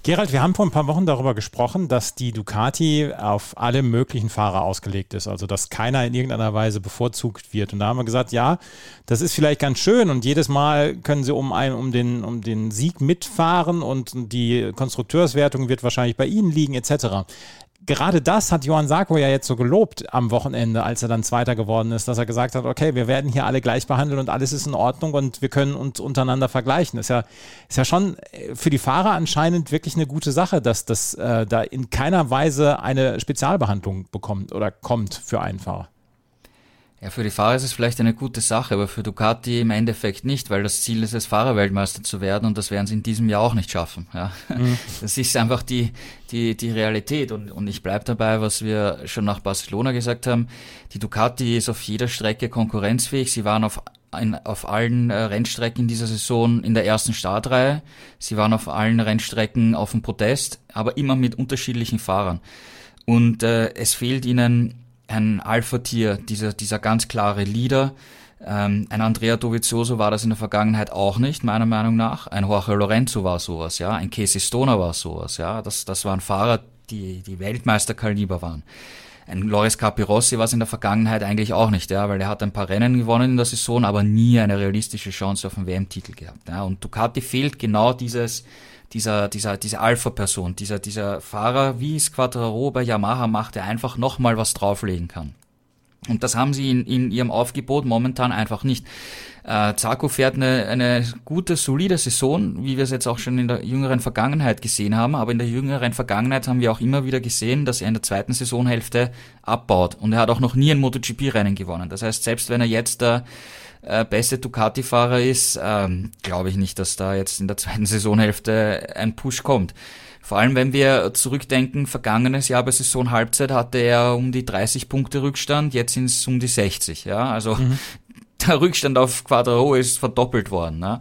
Gerald, wir haben vor ein paar Wochen darüber gesprochen, dass die Ducati auf alle möglichen Fahrer ausgelegt ist, also dass keiner in irgendeiner Weise bevorzugt wird. Und da haben wir gesagt, ja, das ist vielleicht ganz schön. Und jedes Mal können sie um, einen, um, den, um den Sieg mitfahren und die Konstrukteurswertung wird wahrscheinlich bei ihnen liegen etc gerade das hat Johann Sarko ja jetzt so gelobt am Wochenende, als er dann Zweiter geworden ist, dass er gesagt hat, okay, wir werden hier alle gleich behandelt und alles ist in Ordnung und wir können uns untereinander vergleichen. Ist ja, ist ja schon äh, für die Fahrer anscheinend wirklich eine gute Sache, dass das äh, da in keiner Weise eine Spezialbehandlung bekommt oder kommt für einen Fahrer. Ja, für die Fahrer ist es vielleicht eine gute Sache, aber für Ducati im Endeffekt nicht, weil das Ziel ist es, Fahrerweltmeister zu werden und das werden sie in diesem Jahr auch nicht schaffen. Ja. Mhm. Das ist einfach die, die, die Realität und, und ich bleibe dabei, was wir schon nach Barcelona gesagt haben. Die Ducati ist auf jeder Strecke konkurrenzfähig. Sie waren auf in, auf allen äh, Rennstrecken in dieser Saison in der ersten Startreihe. Sie waren auf allen Rennstrecken auf dem Protest, aber immer mit unterschiedlichen Fahrern. Und äh, es fehlt ihnen ein Alpha-Tier, dieser, dieser ganz klare Leader. Ähm, ein Andrea Dovizioso war das in der Vergangenheit auch nicht, meiner Meinung nach. Ein Jorge Lorenzo war sowas, ja. Ein Casey Stoner war sowas, ja. Das, das waren Fahrer, die, die Weltmeisterkaliber waren. Ein Loris Capirossi war es in der Vergangenheit eigentlich auch nicht, ja, weil er hat ein paar Rennen gewonnen in der Saison, aber nie eine realistische Chance auf einen WM-Titel gehabt. Ja. Und Ducati fehlt genau dieses, dieser, dieser, diese Alpha-Person, dieser, dieser Fahrer, wie es Quattro bei Yamaha macht, der einfach nochmal was drauflegen kann. Und das haben sie in, in ihrem Aufgebot momentan einfach nicht. Äh, Zarko fährt eine, eine gute, solide Saison, wie wir es jetzt auch schon in der jüngeren Vergangenheit gesehen haben. Aber in der jüngeren Vergangenheit haben wir auch immer wieder gesehen, dass er in der zweiten Saisonhälfte abbaut. Und er hat auch noch nie ein MotoGP-Rennen gewonnen. Das heißt, selbst wenn er jetzt der äh, beste Ducati-Fahrer ist, ähm, glaube ich nicht, dass da jetzt in der zweiten Saisonhälfte ein Push kommt. Vor allem, wenn wir zurückdenken, vergangenes Jahr bei Saisonhalbzeit hatte er um die 30 Punkte Rückstand, jetzt sind es um die 60. Ja, also mhm. der Rückstand auf Quadro ist verdoppelt worden. Ne?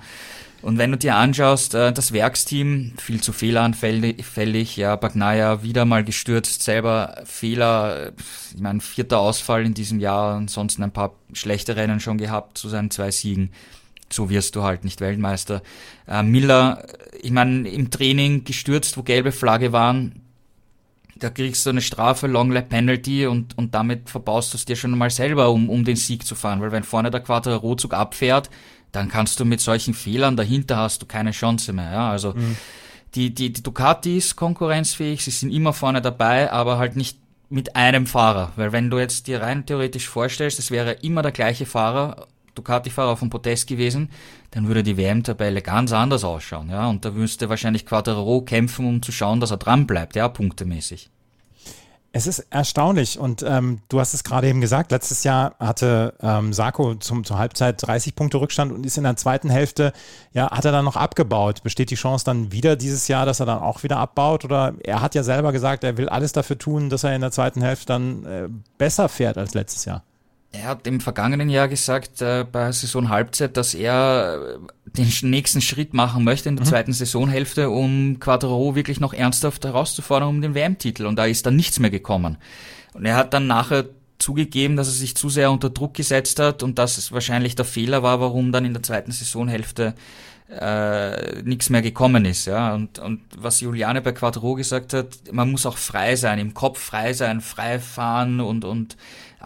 Und wenn du dir anschaust, äh, das Werksteam, viel zu fehleranfällig, ja, Bagnaya wieder mal gestürzt, selber Fehler, ich meine, vierter Ausfall in diesem Jahr, ansonsten ein paar schlechte Rennen schon gehabt zu seinen zwei Siegen so wirst du halt nicht Weltmeister. Äh, Miller, ich meine, im Training gestürzt, wo gelbe Flagge waren, da kriegst du eine Strafe, Long Lap Penalty und, und damit verbaust du es dir schon mal selber, um, um den Sieg zu fahren, weil wenn vorne der Quattro-Rotzug abfährt, dann kannst du mit solchen Fehlern dahinter hast du keine Chance mehr. Ja? Also mhm. die, die, die Ducatis konkurrenzfähig, sie sind immer vorne dabei, aber halt nicht mit einem Fahrer. Weil wenn du jetzt dir rein theoretisch vorstellst, es wäre immer der gleiche Fahrer Ducati-Fahrer vom Podest gewesen, dann würde die WM-Tabelle ganz anders ausschauen. Ja? Und da müsste wahrscheinlich Quattro kämpfen, um zu schauen, dass er dran bleibt, ja, punktemäßig. Es ist erstaunlich und ähm, du hast es gerade eben gesagt, letztes Jahr hatte ähm, Sarko zum, zur Halbzeit 30 Punkte Rückstand und ist in der zweiten Hälfte, ja, hat er dann noch abgebaut. Besteht die Chance dann wieder dieses Jahr, dass er dann auch wieder abbaut? Oder er hat ja selber gesagt, er will alles dafür tun, dass er in der zweiten Hälfte dann äh, besser fährt als letztes Jahr. Er hat im vergangenen Jahr gesagt, äh, bei Saison Halbzeit, dass er äh, den nächsten Schritt machen möchte in der mhm. zweiten Saisonhälfte, um Quattro wirklich noch ernsthaft herauszufordern um den WM-Titel. Und da ist dann nichts mehr gekommen. Und er hat dann nachher zugegeben, dass er sich zu sehr unter Druck gesetzt hat und dass es wahrscheinlich der Fehler war, warum dann in der zweiten Saisonhälfte äh, nichts mehr gekommen ist. Ja? Und, und was Juliane bei Quattro gesagt hat, man muss auch frei sein, im Kopf frei sein, frei fahren und, und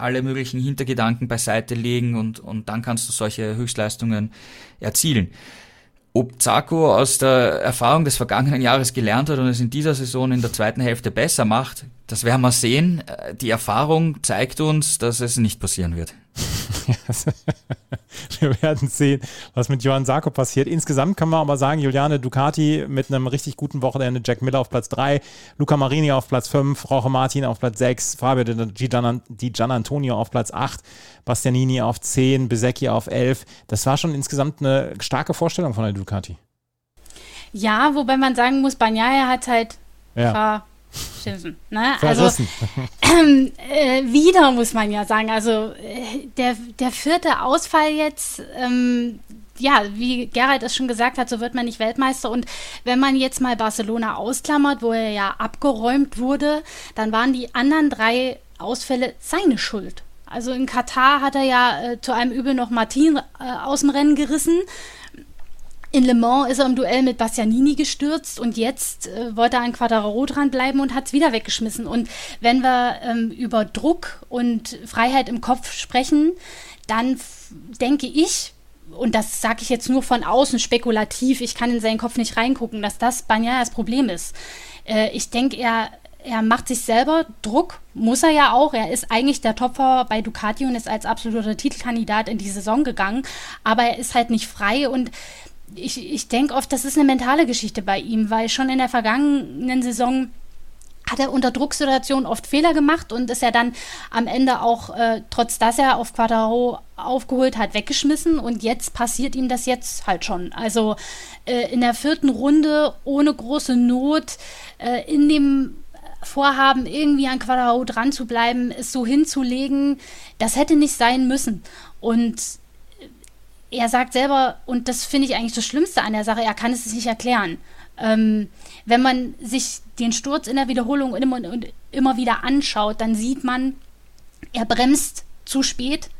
alle möglichen Hintergedanken beiseite legen und, und dann kannst du solche Höchstleistungen erzielen. Ob Zarko aus der Erfahrung des vergangenen Jahres gelernt hat und es in dieser Saison in der zweiten Hälfte besser macht, das werden wir sehen. Die Erfahrung zeigt uns, dass es nicht passieren wird. wir werden sehen, was mit Johann Sarko passiert. Insgesamt kann man aber sagen, Juliane Ducati mit einem richtig guten Wochenende, Jack Miller auf Platz 3, Luca Marini auf Platz 5, Roche Martin auf Platz 6, Fabio Di Gian Antonio auf Platz 8, Bastianini auf 10, Besecchi auf 11. Das war schon insgesamt eine starke Vorstellung von der Ducati. Ja, wobei man sagen muss, Bagnaia hat halt ja schimpfen. Ne? Also äh, wieder muss man ja sagen. Also äh, der, der vierte Ausfall jetzt, ähm, ja, wie Gerald es schon gesagt hat, so wird man nicht Weltmeister. Und wenn man jetzt mal Barcelona ausklammert, wo er ja abgeräumt wurde, dann waren die anderen drei Ausfälle seine Schuld. Also in Katar hat er ja äh, zu einem Übel noch Martin äh, aus dem Rennen gerissen. In Le Mans ist er im Duell mit Bastianini gestürzt und jetzt äh, wollte er an Quadraro dranbleiben und hat es wieder weggeschmissen. Und wenn wir ähm, über Druck und Freiheit im Kopf sprechen, dann denke ich, und das sage ich jetzt nur von außen spekulativ, ich kann in seinen Kopf nicht reingucken, dass das Banya das Problem ist. Äh, ich denke, er, er macht sich selber Druck, muss er ja auch. Er ist eigentlich der Topfer bei Ducati und ist als absoluter Titelkandidat in die Saison gegangen, aber er ist halt nicht frei und ich, ich denke oft, das ist eine mentale Geschichte bei ihm, weil schon in der vergangenen Saison hat er unter Drucksituationen oft Fehler gemacht und ist ja dann am Ende auch, äh, trotz dass er auf Quadraro aufgeholt hat, weggeschmissen. Und jetzt passiert ihm das jetzt halt schon. Also äh, in der vierten Runde ohne große Not äh, in dem Vorhaben, irgendwie an Quadraro dran zu bleiben, es so hinzulegen, das hätte nicht sein müssen. Und er sagt selber, und das finde ich eigentlich das Schlimmste an der Sache, er kann es sich nicht erklären. Ähm, wenn man sich den Sturz in der Wiederholung immer, immer wieder anschaut, dann sieht man, er bremst zu spät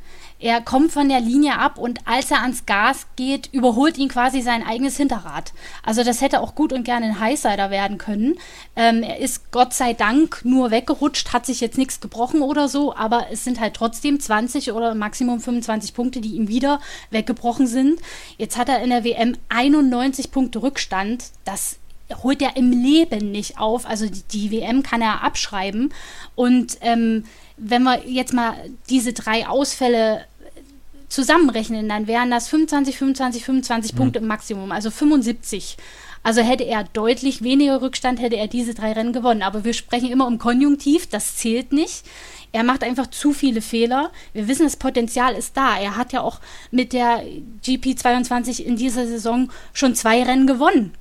er kommt von der Linie ab und als er ans Gas geht, überholt ihn quasi sein eigenes Hinterrad. Also das hätte auch gut und gerne ein Highsider werden können. Ähm, er ist Gott sei Dank nur weggerutscht, hat sich jetzt nichts gebrochen oder so, aber es sind halt trotzdem 20 oder Maximum 25 Punkte, die ihm wieder weggebrochen sind. Jetzt hat er in der WM 91 Punkte Rückstand. Das holt er im Leben nicht auf. Also die, die WM kann er abschreiben. Und ähm, wenn wir jetzt mal diese drei Ausfälle zusammenrechnen, dann wären das 25, 25, 25 mhm. Punkte im Maximum, also 75. Also hätte er deutlich weniger Rückstand, hätte er diese drei Rennen gewonnen. Aber wir sprechen immer um Konjunktiv, das zählt nicht. Er macht einfach zu viele Fehler. Wir wissen, das Potenzial ist da. Er hat ja auch mit der GP22 in dieser Saison schon zwei Rennen gewonnen.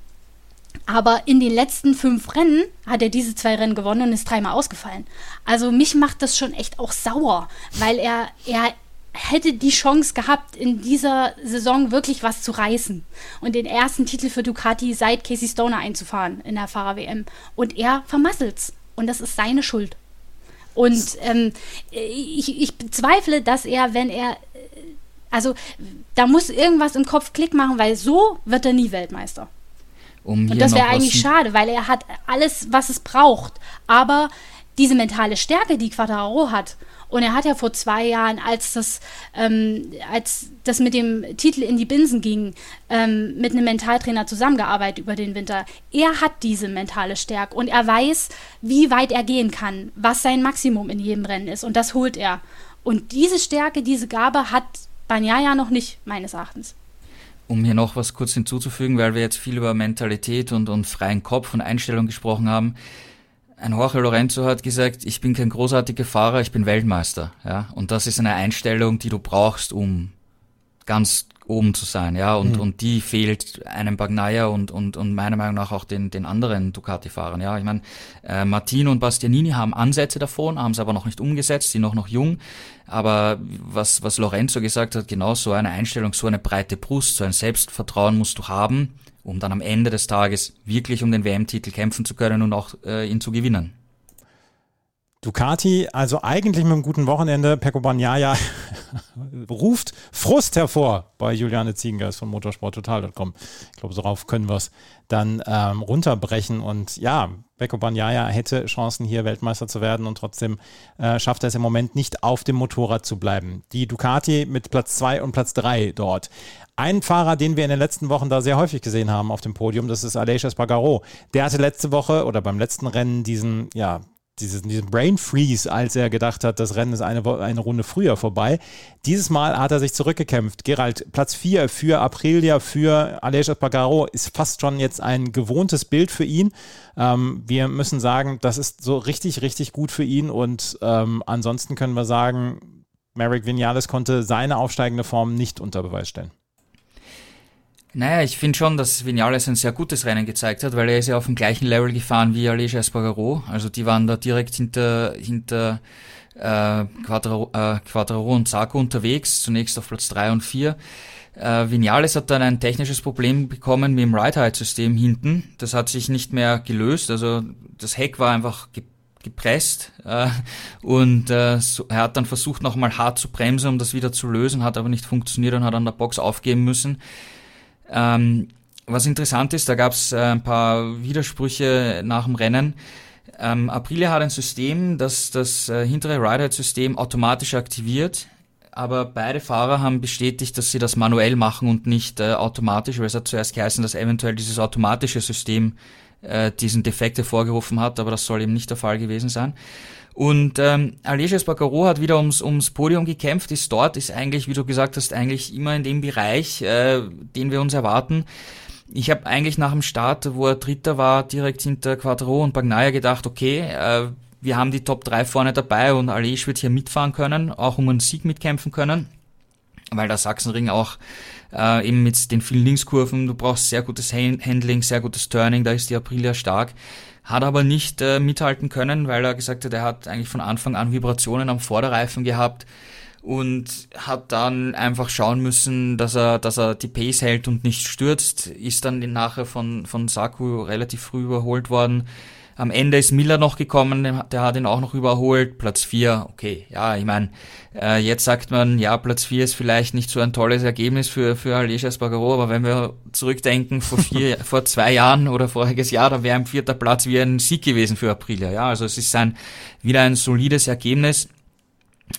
Aber in den letzten fünf Rennen hat er diese zwei Rennen gewonnen und ist dreimal ausgefallen. Also mich macht das schon echt auch sauer, weil er, er hätte die Chance gehabt, in dieser Saison wirklich was zu reißen und den ersten Titel für Ducati seit Casey Stoner einzufahren in der Fahrer-WM. Und er vermasselt's. Und das ist seine Schuld. Und ähm, ich, ich bezweifle, dass er, wenn er, also da muss irgendwas im Kopf Klick machen, weil so wird er nie Weltmeister. Um und das wäre eigentlich schade, weil er hat alles, was es braucht. Aber diese mentale Stärke, die Quadraro hat, und er hat ja vor zwei Jahren, als das, ähm, als das mit dem Titel in die Binsen ging, ähm, mit einem Mentaltrainer zusammengearbeitet über den Winter. Er hat diese mentale Stärke und er weiß, wie weit er gehen kann, was sein Maximum in jedem Rennen ist. Und das holt er. Und diese Stärke, diese Gabe hat Banyaya noch nicht, meines Erachtens um hier noch was kurz hinzuzufügen, weil wir jetzt viel über Mentalität und, und freien Kopf und Einstellung gesprochen haben. Ein Jorge Lorenzo hat gesagt, ich bin kein großartiger Fahrer, ich bin Weltmeister. Ja? Und das ist eine Einstellung, die du brauchst, um ganz oben zu sein, ja, und, mhm. und die fehlt einem Bagnaia und, und, und meiner Meinung nach auch den, den anderen Ducati-Fahrern, ja. Ich meine, äh, Martino und Bastianini haben Ansätze davon, haben es aber noch nicht umgesetzt, sind noch noch jung. Aber was, was Lorenzo gesagt hat, genau so eine Einstellung, so eine breite Brust, so ein Selbstvertrauen musst du haben, um dann am Ende des Tages wirklich um den WM-Titel kämpfen zu können und auch äh, ihn zu gewinnen. Ducati, also eigentlich mit einem guten Wochenende, Pecco Bagnaia ruft Frust hervor bei Juliane Ziegengeist von motorsporttotal.com. Ich glaube, darauf können wir es dann ähm, runterbrechen. Und ja, Pecco Bagnaia hätte Chancen, hier Weltmeister zu werden und trotzdem äh, schafft er es im Moment nicht, auf dem Motorrad zu bleiben. Die Ducati mit Platz 2 und Platz 3 dort. Ein Fahrer, den wir in den letzten Wochen da sehr häufig gesehen haben auf dem Podium, das ist Aleix Espargaro. Der hatte letzte Woche oder beim letzten Rennen diesen, ja, diesen, diesen Brain Freeze, als er gedacht hat, das Rennen ist eine, eine Runde früher vorbei. Dieses Mal hat er sich zurückgekämpft. Gerald, Platz 4 für Aprilia, für Aleix Espargaro ist fast schon jetzt ein gewohntes Bild für ihn. Ähm, wir müssen sagen, das ist so richtig, richtig gut für ihn und ähm, ansonsten können wir sagen, Merrick Vinales konnte seine aufsteigende Form nicht unter Beweis stellen. Naja, ich finde schon, dass Vinales ein sehr gutes Rennen gezeigt hat, weil er ist ja auf dem gleichen Level gefahren wie Aleix Espargaro. Also die waren da direkt hinter, hinter äh, Quadraro, äh, Quadraro und Sarko unterwegs, zunächst auf Platz 3 und 4. Äh, Vinales hat dann ein technisches Problem bekommen mit dem Ride-Height-System hinten. Das hat sich nicht mehr gelöst. Also das Heck war einfach ge gepresst äh, und äh, so, er hat dann versucht nochmal hart zu bremsen, um das wieder zu lösen, hat aber nicht funktioniert und hat an der Box aufgeben müssen. Ähm, was interessant ist, da gab es äh, ein paar Widersprüche nach dem Rennen. Ähm, Aprilia hat ein System, das das äh, hintere Rider-System automatisch aktiviert, aber beide Fahrer haben bestätigt, dass sie das manuell machen und nicht äh, automatisch, weil es hat zuerst geheißen, dass eventuell dieses automatische System äh, diesen Defekt hervorgerufen hat, aber das soll eben nicht der Fall gewesen sein. Und ähm, Aleix Espargaro hat wieder ums, ums Podium gekämpft, ist dort, ist eigentlich, wie du gesagt hast, eigentlich immer in dem Bereich, äh, den wir uns erwarten. Ich habe eigentlich nach dem Start, wo er Dritter war, direkt hinter Quattro und Bagnaia gedacht, okay, äh, wir haben die Top 3 vorne dabei und Aleix wird hier mitfahren können, auch um einen Sieg mitkämpfen können, weil der Sachsenring auch äh, eben mit den vielen Linkskurven, du brauchst sehr gutes Handling, sehr gutes Turning, da ist die Aprilia stark hat aber nicht äh, mithalten können, weil er gesagt hat, er hat eigentlich von Anfang an Vibrationen am Vorderreifen gehabt und hat dann einfach schauen müssen, dass er, dass er die Pace hält und nicht stürzt, ist dann nachher von, von Saku relativ früh überholt worden am Ende ist Miller noch gekommen, der hat ihn auch noch überholt. Platz 4, okay, ja, ich meine, äh, jetzt sagt man, ja, Platz 4 ist vielleicht nicht so ein tolles Ergebnis für, für Aleix Espargaro, aber wenn wir zurückdenken, vor, vier, vor zwei Jahren oder voriges Jahr, da wäre ein vierter Platz wie ein Sieg gewesen für Aprilia. Ja, also es ist ein, wieder ein solides Ergebnis.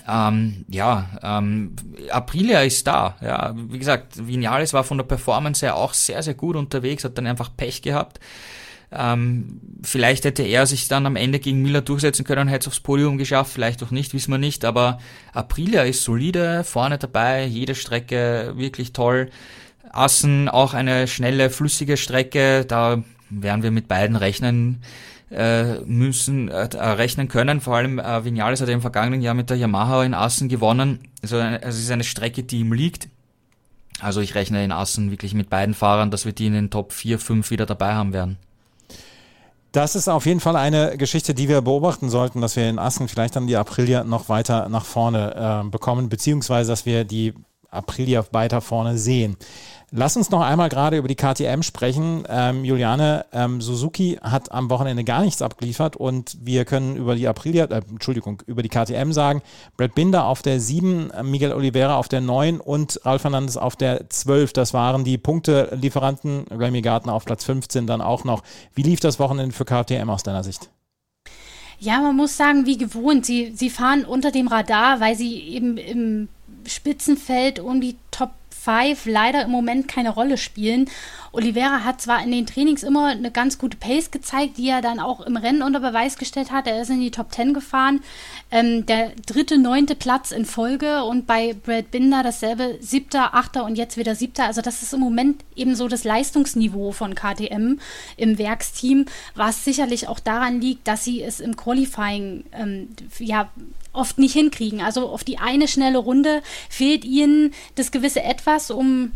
Ähm, ja, ähm, Aprilia ist da. Ja, wie gesagt, Vinales war von der Performance her auch sehr, sehr gut unterwegs, hat dann einfach Pech gehabt. Ähm, vielleicht hätte er sich dann am Ende gegen Miller durchsetzen können und hätte es aufs Podium geschafft, vielleicht auch nicht, wissen wir nicht. Aber Aprilia ist solide, vorne dabei, jede Strecke wirklich toll. Assen auch eine schnelle, flüssige Strecke, da werden wir mit beiden rechnen äh, müssen, äh, rechnen können. Vor allem äh, Vinales hat im vergangenen Jahr mit der Yamaha in Assen gewonnen. Also, also es ist eine Strecke, die ihm liegt. Also ich rechne in Assen wirklich mit beiden Fahrern, dass wir die in den Top 4, 5 wieder dabei haben werden. Das ist auf jeden Fall eine Geschichte, die wir beobachten sollten, dass wir in Assen vielleicht dann die Aprilia noch weiter nach vorne äh, bekommen, beziehungsweise dass wir die Aprilia weiter vorne sehen. Lass uns noch einmal gerade über die KTM sprechen. Ähm, Juliane, ähm, Suzuki hat am Wochenende gar nichts abgeliefert und wir können über die Aprilia, äh, Entschuldigung, über die KTM sagen, Brad Binder auf der 7, Miguel Oliveira auf der 9 und Ralf Fernandes auf der 12. Das waren die Punktelieferanten. Remy Gardner auf Platz 15 dann auch noch. Wie lief das Wochenende für KTM aus deiner Sicht? Ja, man muss sagen, wie gewohnt. Sie, sie fahren unter dem Radar, weil sie eben im Spitzenfeld um die Top Five leider im Moment keine Rolle spielen. Oliveira hat zwar in den Trainings immer eine ganz gute Pace gezeigt, die er dann auch im Rennen unter Beweis gestellt hat. Er ist in die Top Ten gefahren. Ähm, der dritte, neunte Platz in Folge und bei Brad Binder dasselbe, siebter, achter und jetzt wieder siebter. Also das ist im Moment eben so das Leistungsniveau von KTM im Werksteam, was sicherlich auch daran liegt, dass sie es im Qualifying ähm, ja oft nicht hinkriegen. Also auf die eine schnelle Runde fehlt ihnen das gewisse Etwas, um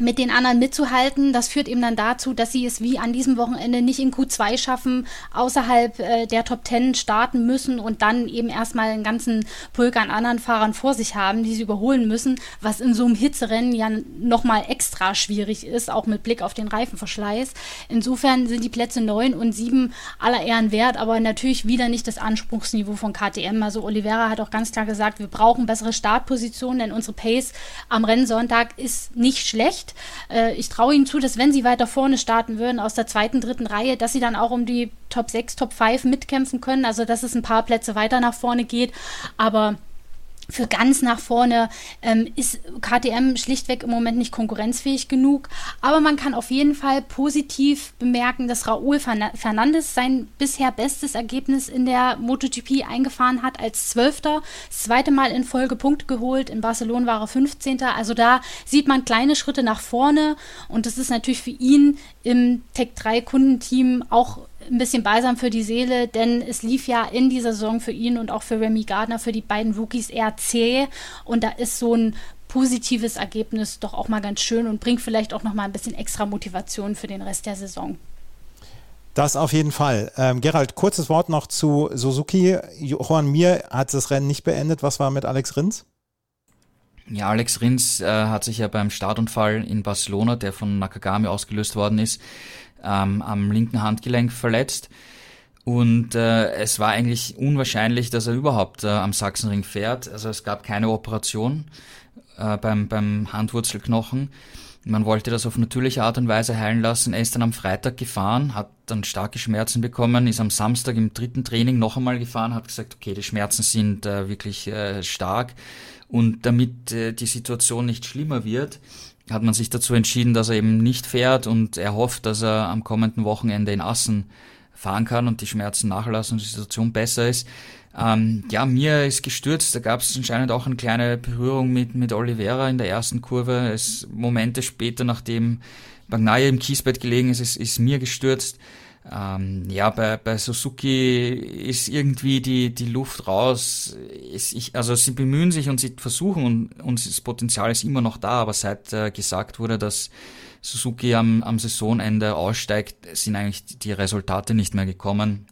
mit den anderen mitzuhalten. Das führt eben dann dazu, dass sie es wie an diesem Wochenende nicht in Q2 schaffen, außerhalb äh, der Top 10 starten müssen und dann eben erstmal einen ganzen Pulk an anderen Fahrern vor sich haben, die sie überholen müssen, was in so einem Hitzerennen ja nochmal extra schwierig ist, auch mit Blick auf den Reifenverschleiß. Insofern sind die Plätze 9 und 7 aller Ehren wert, aber natürlich wieder nicht das Anspruchsniveau von KTM. Also Oliveira hat auch ganz klar gesagt, wir brauchen bessere Startpositionen, denn unsere Pace am Rennsonntag ist nicht schlecht. Äh, ich traue ihnen zu, dass wenn sie weiter vorne starten würden, aus der zweiten, dritten Reihe, dass sie dann auch um die Top 6, Top 5 mitkämpfen können. Also, dass es ein paar Plätze weiter nach vorne geht. Aber für ganz nach vorne ähm, ist KTM schlichtweg im Moment nicht konkurrenzfähig genug. Aber man kann auf jeden Fall positiv bemerken, dass Raúl Fernandes sein bisher bestes Ergebnis in der MotoGP eingefahren hat als Zwölfter. Das zweite Mal in Folge Punkte geholt. In Barcelona war er 15. Also da sieht man kleine Schritte nach vorne. Und das ist natürlich für ihn im Tech 3 Kundenteam auch ein bisschen balsam für die Seele, denn es lief ja in dieser Saison für ihn und auch für Remy Gardner, für die beiden Rookies eher zäh. Und da ist so ein positives Ergebnis doch auch mal ganz schön und bringt vielleicht auch noch mal ein bisschen extra Motivation für den Rest der Saison. Das auf jeden Fall. Ähm, Gerald, kurzes Wort noch zu Suzuki. Juan Mir hat das Rennen nicht beendet. Was war mit Alex Rins? Ja, Alex Rins äh, hat sich ja beim Startunfall in Barcelona, der von Nakagami ausgelöst worden ist, ähm, am linken Handgelenk verletzt. Und äh, es war eigentlich unwahrscheinlich, dass er überhaupt äh, am Sachsenring fährt. Also es gab keine Operation äh, beim, beim Handwurzelknochen. Man wollte das auf natürliche Art und Weise heilen lassen. Er ist dann am Freitag gefahren, hat dann starke Schmerzen bekommen, ist am Samstag im dritten Training noch einmal gefahren, hat gesagt, okay, die Schmerzen sind äh, wirklich äh, stark. Und damit äh, die Situation nicht schlimmer wird, hat man sich dazu entschieden, dass er eben nicht fährt und er hofft, dass er am kommenden Wochenende in Assen fahren kann und die Schmerzen nachlassen und die Situation besser ist. Ähm, ja, mir ist gestürzt. Da gab es anscheinend auch eine kleine Berührung mit, mit Oliveira in der ersten Kurve. Es Momente später, nachdem Bagnaia im Kiesbett gelegen ist, ist, ist mir gestürzt. Ähm, ja, bei, bei Suzuki ist irgendwie die, die Luft raus. Ist, ich, also sie bemühen sich und sie versuchen und, und das Potenzial ist immer noch da, aber seit äh, gesagt wurde, dass Suzuki am, am Saisonende aussteigt, sind eigentlich die Resultate nicht mehr gekommen.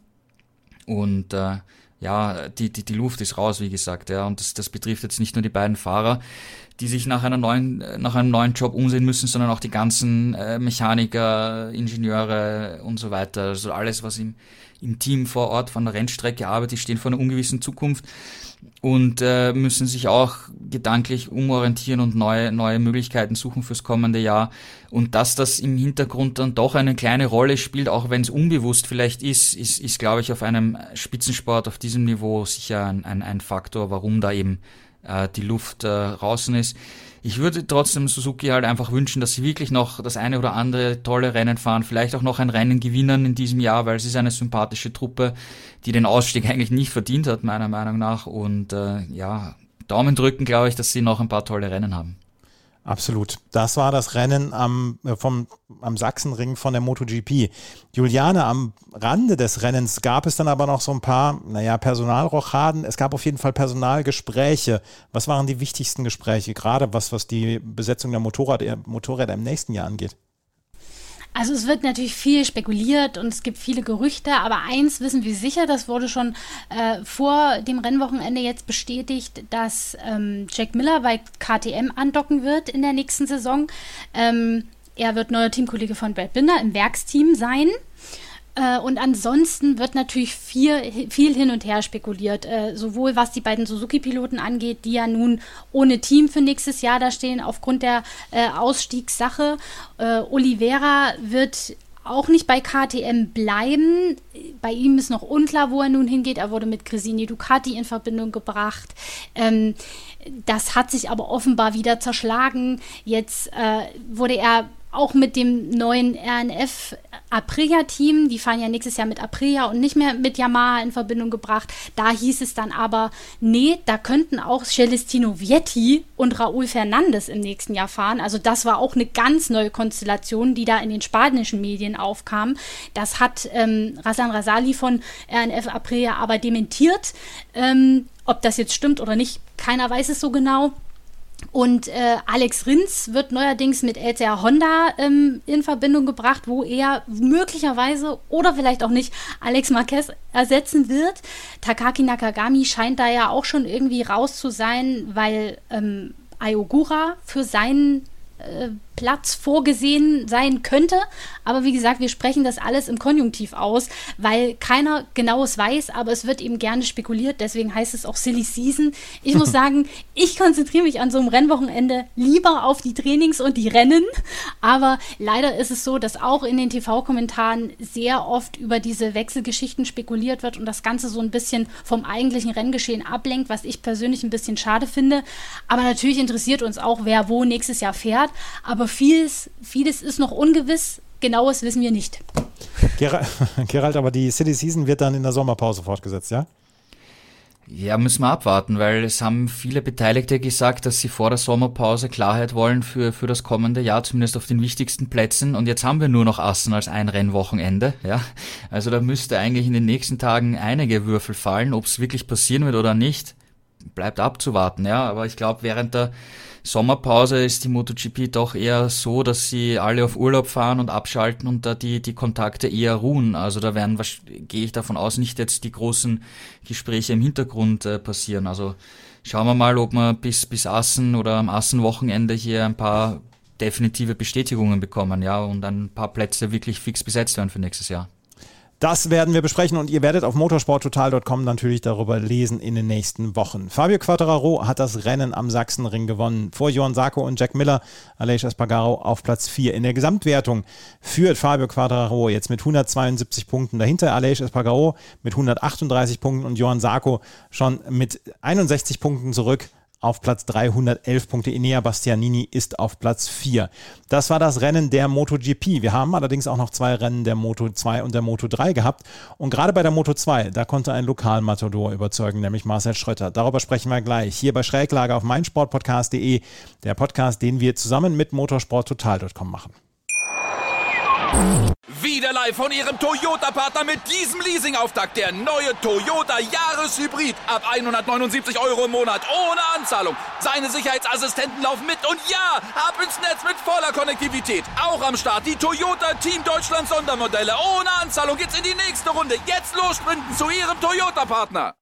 Und äh, ja, die, die, die Luft ist raus, wie gesagt, ja. Und das, das betrifft jetzt nicht nur die beiden Fahrer, die sich nach einer neuen, nach einem neuen Job umsehen müssen, sondern auch die ganzen äh, Mechaniker, Ingenieure und so weiter. Also alles, was im, im Team vor Ort von der Rennstrecke arbeitet, stehen vor einer ungewissen Zukunft und äh, müssen sich auch gedanklich umorientieren und neue, neue Möglichkeiten suchen fürs kommende Jahr. Und dass das im Hintergrund dann doch eine kleine Rolle spielt, auch wenn es unbewusst vielleicht ist, ist, ist glaube ich, auf einem Spitzensport auf diesem Niveau sicher ein, ein, ein Faktor, warum da eben äh, die Luft äh, draußen ist. Ich würde trotzdem Suzuki halt einfach wünschen, dass sie wirklich noch das eine oder andere tolle Rennen fahren, vielleicht auch noch ein Rennen gewinnen in diesem Jahr, weil sie ist eine sympathische Truppe, die den Ausstieg eigentlich nicht verdient hat, meiner Meinung nach. Und äh, ja, Daumen drücken, glaube ich, dass sie noch ein paar tolle Rennen haben. Absolut. Das war das Rennen am, äh, vom, am Sachsenring von der MotoGP. Juliane, am Rande des Rennens gab es dann aber noch so ein paar, naja, Personalrochaden. Es gab auf jeden Fall Personalgespräche. Was waren die wichtigsten Gespräche, gerade was, was die Besetzung der Motorrad, Motorräder im nächsten Jahr angeht? Also es wird natürlich viel spekuliert und es gibt viele Gerüchte, aber eins wissen wir sicher, das wurde schon äh, vor dem Rennwochenende jetzt bestätigt, dass ähm, Jack Miller bei KTM andocken wird in der nächsten Saison. Ähm, er wird neuer Teamkollege von Brad Binder im Werksteam sein. Äh, und ansonsten wird natürlich viel, viel hin und her spekuliert, äh, sowohl was die beiden Suzuki-Piloten angeht, die ja nun ohne Team für nächstes Jahr da stehen, aufgrund der äh, Ausstiegssache. Äh, Oliveira wird auch nicht bei KTM bleiben. Bei ihm ist noch unklar, wo er nun hingeht. Er wurde mit Gresini Ducati in Verbindung gebracht. Ähm, das hat sich aber offenbar wieder zerschlagen. Jetzt äh, wurde er auch mit dem neuen RNF Aprilia-Team, die fahren ja nächstes Jahr mit Aprilia und nicht mehr mit Yamaha in Verbindung gebracht. Da hieß es dann aber, nee, da könnten auch Celestino Vietti und Raúl Fernandes im nächsten Jahr fahren. Also das war auch eine ganz neue Konstellation, die da in den spanischen Medien aufkam. Das hat ähm, Rasan Rasali von RNF Aprilia aber dementiert. Ähm, ob das jetzt stimmt oder nicht, keiner weiß es so genau. Und äh, Alex Rins wird neuerdings mit LCR Honda ähm, in Verbindung gebracht, wo er möglicherweise oder vielleicht auch nicht Alex Marquez ersetzen wird. Takaki Nakagami scheint da ja auch schon irgendwie raus zu sein, weil ähm, Ayogura für seinen äh, Platz vorgesehen sein könnte. Aber wie gesagt, wir sprechen das alles im Konjunktiv aus, weil keiner genaues weiß, aber es wird eben gerne spekuliert. Deswegen heißt es auch Silly Season. Ich muss sagen, ich konzentriere mich an so einem Rennwochenende lieber auf die Trainings und die Rennen. Aber leider ist es so, dass auch in den TV-Kommentaren sehr oft über diese Wechselgeschichten spekuliert wird und das Ganze so ein bisschen vom eigentlichen Renngeschehen ablenkt, was ich persönlich ein bisschen schade finde. Aber natürlich interessiert uns auch, wer wo nächstes Jahr fährt. Aber vieles, vieles ist noch ungewiss. Genaues wissen wir nicht. Gerald, aber die City Season wird dann in der Sommerpause fortgesetzt, ja? Ja, müssen wir abwarten, weil es haben viele Beteiligte gesagt, dass sie vor der Sommerpause Klarheit wollen für, für das kommende Jahr, zumindest auf den wichtigsten Plätzen. Und jetzt haben wir nur noch Assen als ein Rennwochenende. Ja? Also da müsste eigentlich in den nächsten Tagen einige Würfel fallen. Ob es wirklich passieren wird oder nicht, bleibt abzuwarten. Ja, Aber ich glaube, während der Sommerpause ist die MotoGP doch eher so, dass sie alle auf Urlaub fahren und abschalten und da die, die Kontakte eher ruhen. Also da werden, gehe ich davon aus, nicht jetzt die großen Gespräche im Hintergrund äh, passieren. Also schauen wir mal, ob wir bis, bis Assen oder am Assenwochenende hier ein paar definitive Bestätigungen bekommen, ja, und ein paar Plätze wirklich fix besetzt werden für nächstes Jahr. Das werden wir besprechen und ihr werdet auf motorsporttotal.com natürlich darüber lesen in den nächsten Wochen. Fabio Quattararo hat das Rennen am Sachsenring gewonnen. Vor Johann Sarko und Jack Miller, Aleix Espargaro auf Platz 4. In der Gesamtwertung führt Fabio Quattararo jetzt mit 172 Punkten. Dahinter Aleix Espargaro mit 138 Punkten und Johann Sarko schon mit 61 Punkten zurück auf Platz 311 Punkte. Enea Bastianini ist auf Platz 4. Das war das Rennen der MotoGP. Wir haben allerdings auch noch zwei Rennen der Moto 2 und der Moto 3 gehabt. Und gerade bei der Moto 2, da konnte ein Lokalmatador überzeugen, nämlich Marcel Schröter. Darüber sprechen wir gleich hier bei Schräglage auf meinsportpodcast.de, der Podcast, den wir zusammen mit motorsporttotal.com machen. Wieder live von Ihrem Toyota-Partner mit diesem Leasing-Auftakt. Der neue Toyota Jahreshybrid. Ab 179 Euro im Monat. Ohne Anzahlung. Seine Sicherheitsassistenten laufen mit. Und ja, ab ins Netz mit voller Konnektivität. Auch am Start die Toyota Team Deutschland Sondermodelle. Ohne Anzahlung geht's in die nächste Runde. Jetzt los sprinten zu Ihrem Toyota-Partner.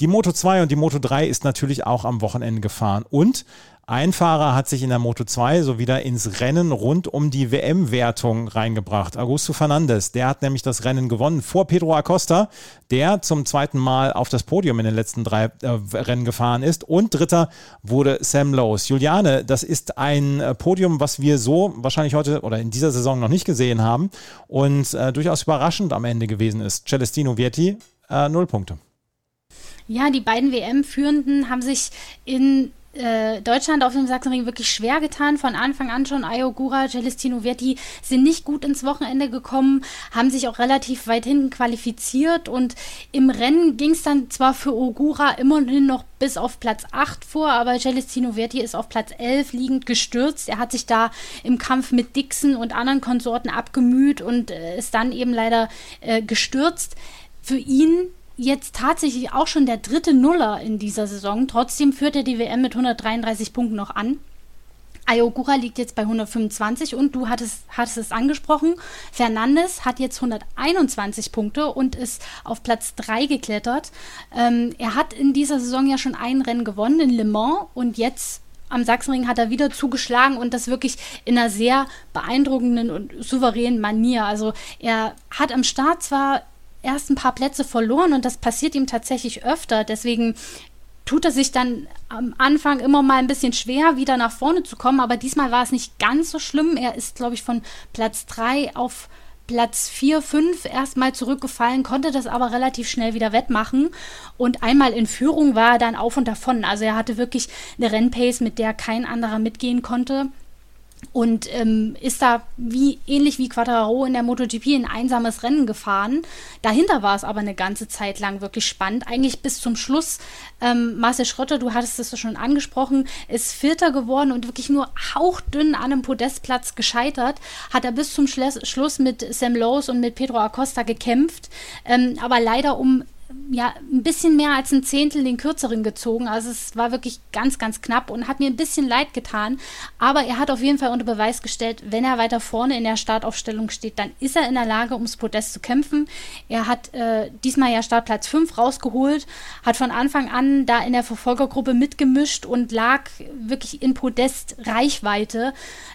Die Moto 2 und die Moto 3 ist natürlich auch am Wochenende gefahren. Und ein Fahrer hat sich in der Moto 2 so wieder ins Rennen rund um die WM-Wertung reingebracht. Augusto Fernandes, der hat nämlich das Rennen gewonnen vor Pedro Acosta, der zum zweiten Mal auf das Podium in den letzten drei äh, Rennen gefahren ist. Und dritter wurde Sam Lowes. Juliane, das ist ein äh, Podium, was wir so wahrscheinlich heute oder in dieser Saison noch nicht gesehen haben und äh, durchaus überraschend am Ende gewesen ist. Celestino Vietti, äh, null Punkte. Ja, die beiden WM-Führenden haben sich in äh, Deutschland auf dem Sachsenring wirklich schwer getan. Von Anfang an schon Ayogura, Celestino Verti sind nicht gut ins Wochenende gekommen, haben sich auch relativ weit hinten qualifiziert und im Rennen ging es dann zwar für Ogura immerhin noch bis auf Platz 8 vor, aber Celestino Verti ist auf Platz 11 liegend gestürzt. Er hat sich da im Kampf mit Dixon und anderen Konsorten abgemüht und äh, ist dann eben leider äh, gestürzt. Für ihn jetzt tatsächlich auch schon der dritte Nuller in dieser Saison. Trotzdem führt er die WM mit 133 Punkten noch an. Ayogura liegt jetzt bei 125 und du hattest, hattest es angesprochen, Fernandes hat jetzt 121 Punkte und ist auf Platz 3 geklettert. Ähm, er hat in dieser Saison ja schon ein Rennen gewonnen in Le Mans und jetzt am Sachsenring hat er wieder zugeschlagen und das wirklich in einer sehr beeindruckenden und souveränen Manier. Also er hat am Start zwar erst ein paar Plätze verloren und das passiert ihm tatsächlich öfter. Deswegen tut er sich dann am Anfang immer mal ein bisschen schwer, wieder nach vorne zu kommen. Aber diesmal war es nicht ganz so schlimm. Er ist, glaube ich, von Platz 3 auf Platz 4, 5 erstmal zurückgefallen, konnte das aber relativ schnell wieder wettmachen. Und einmal in Führung war er dann auf und davon. Also er hatte wirklich eine Rennpace, mit der kein anderer mitgehen konnte und ähm, ist da wie ähnlich wie Quadraro in der MotoGP ein einsames Rennen gefahren. Dahinter war es aber eine ganze Zeit lang wirklich spannend, eigentlich bis zum Schluss. Ähm, Marcel Schrötter, du hattest es schon angesprochen, ist Vierter geworden und wirklich nur hauchdünn an einem Podestplatz gescheitert. Hat er bis zum Schluss mit Sam Lowe's und mit Pedro Acosta gekämpft, ähm, aber leider um ja, ein bisschen mehr als ein Zehntel den kürzeren gezogen. Also es war wirklich ganz, ganz knapp und hat mir ein bisschen leid getan. Aber er hat auf jeden Fall unter Beweis gestellt, wenn er weiter vorne in der Startaufstellung steht, dann ist er in der Lage, ums Podest zu kämpfen. Er hat äh, diesmal ja Startplatz 5 rausgeholt, hat von Anfang an da in der Verfolgergruppe mitgemischt und lag wirklich in Podest-Reichweite.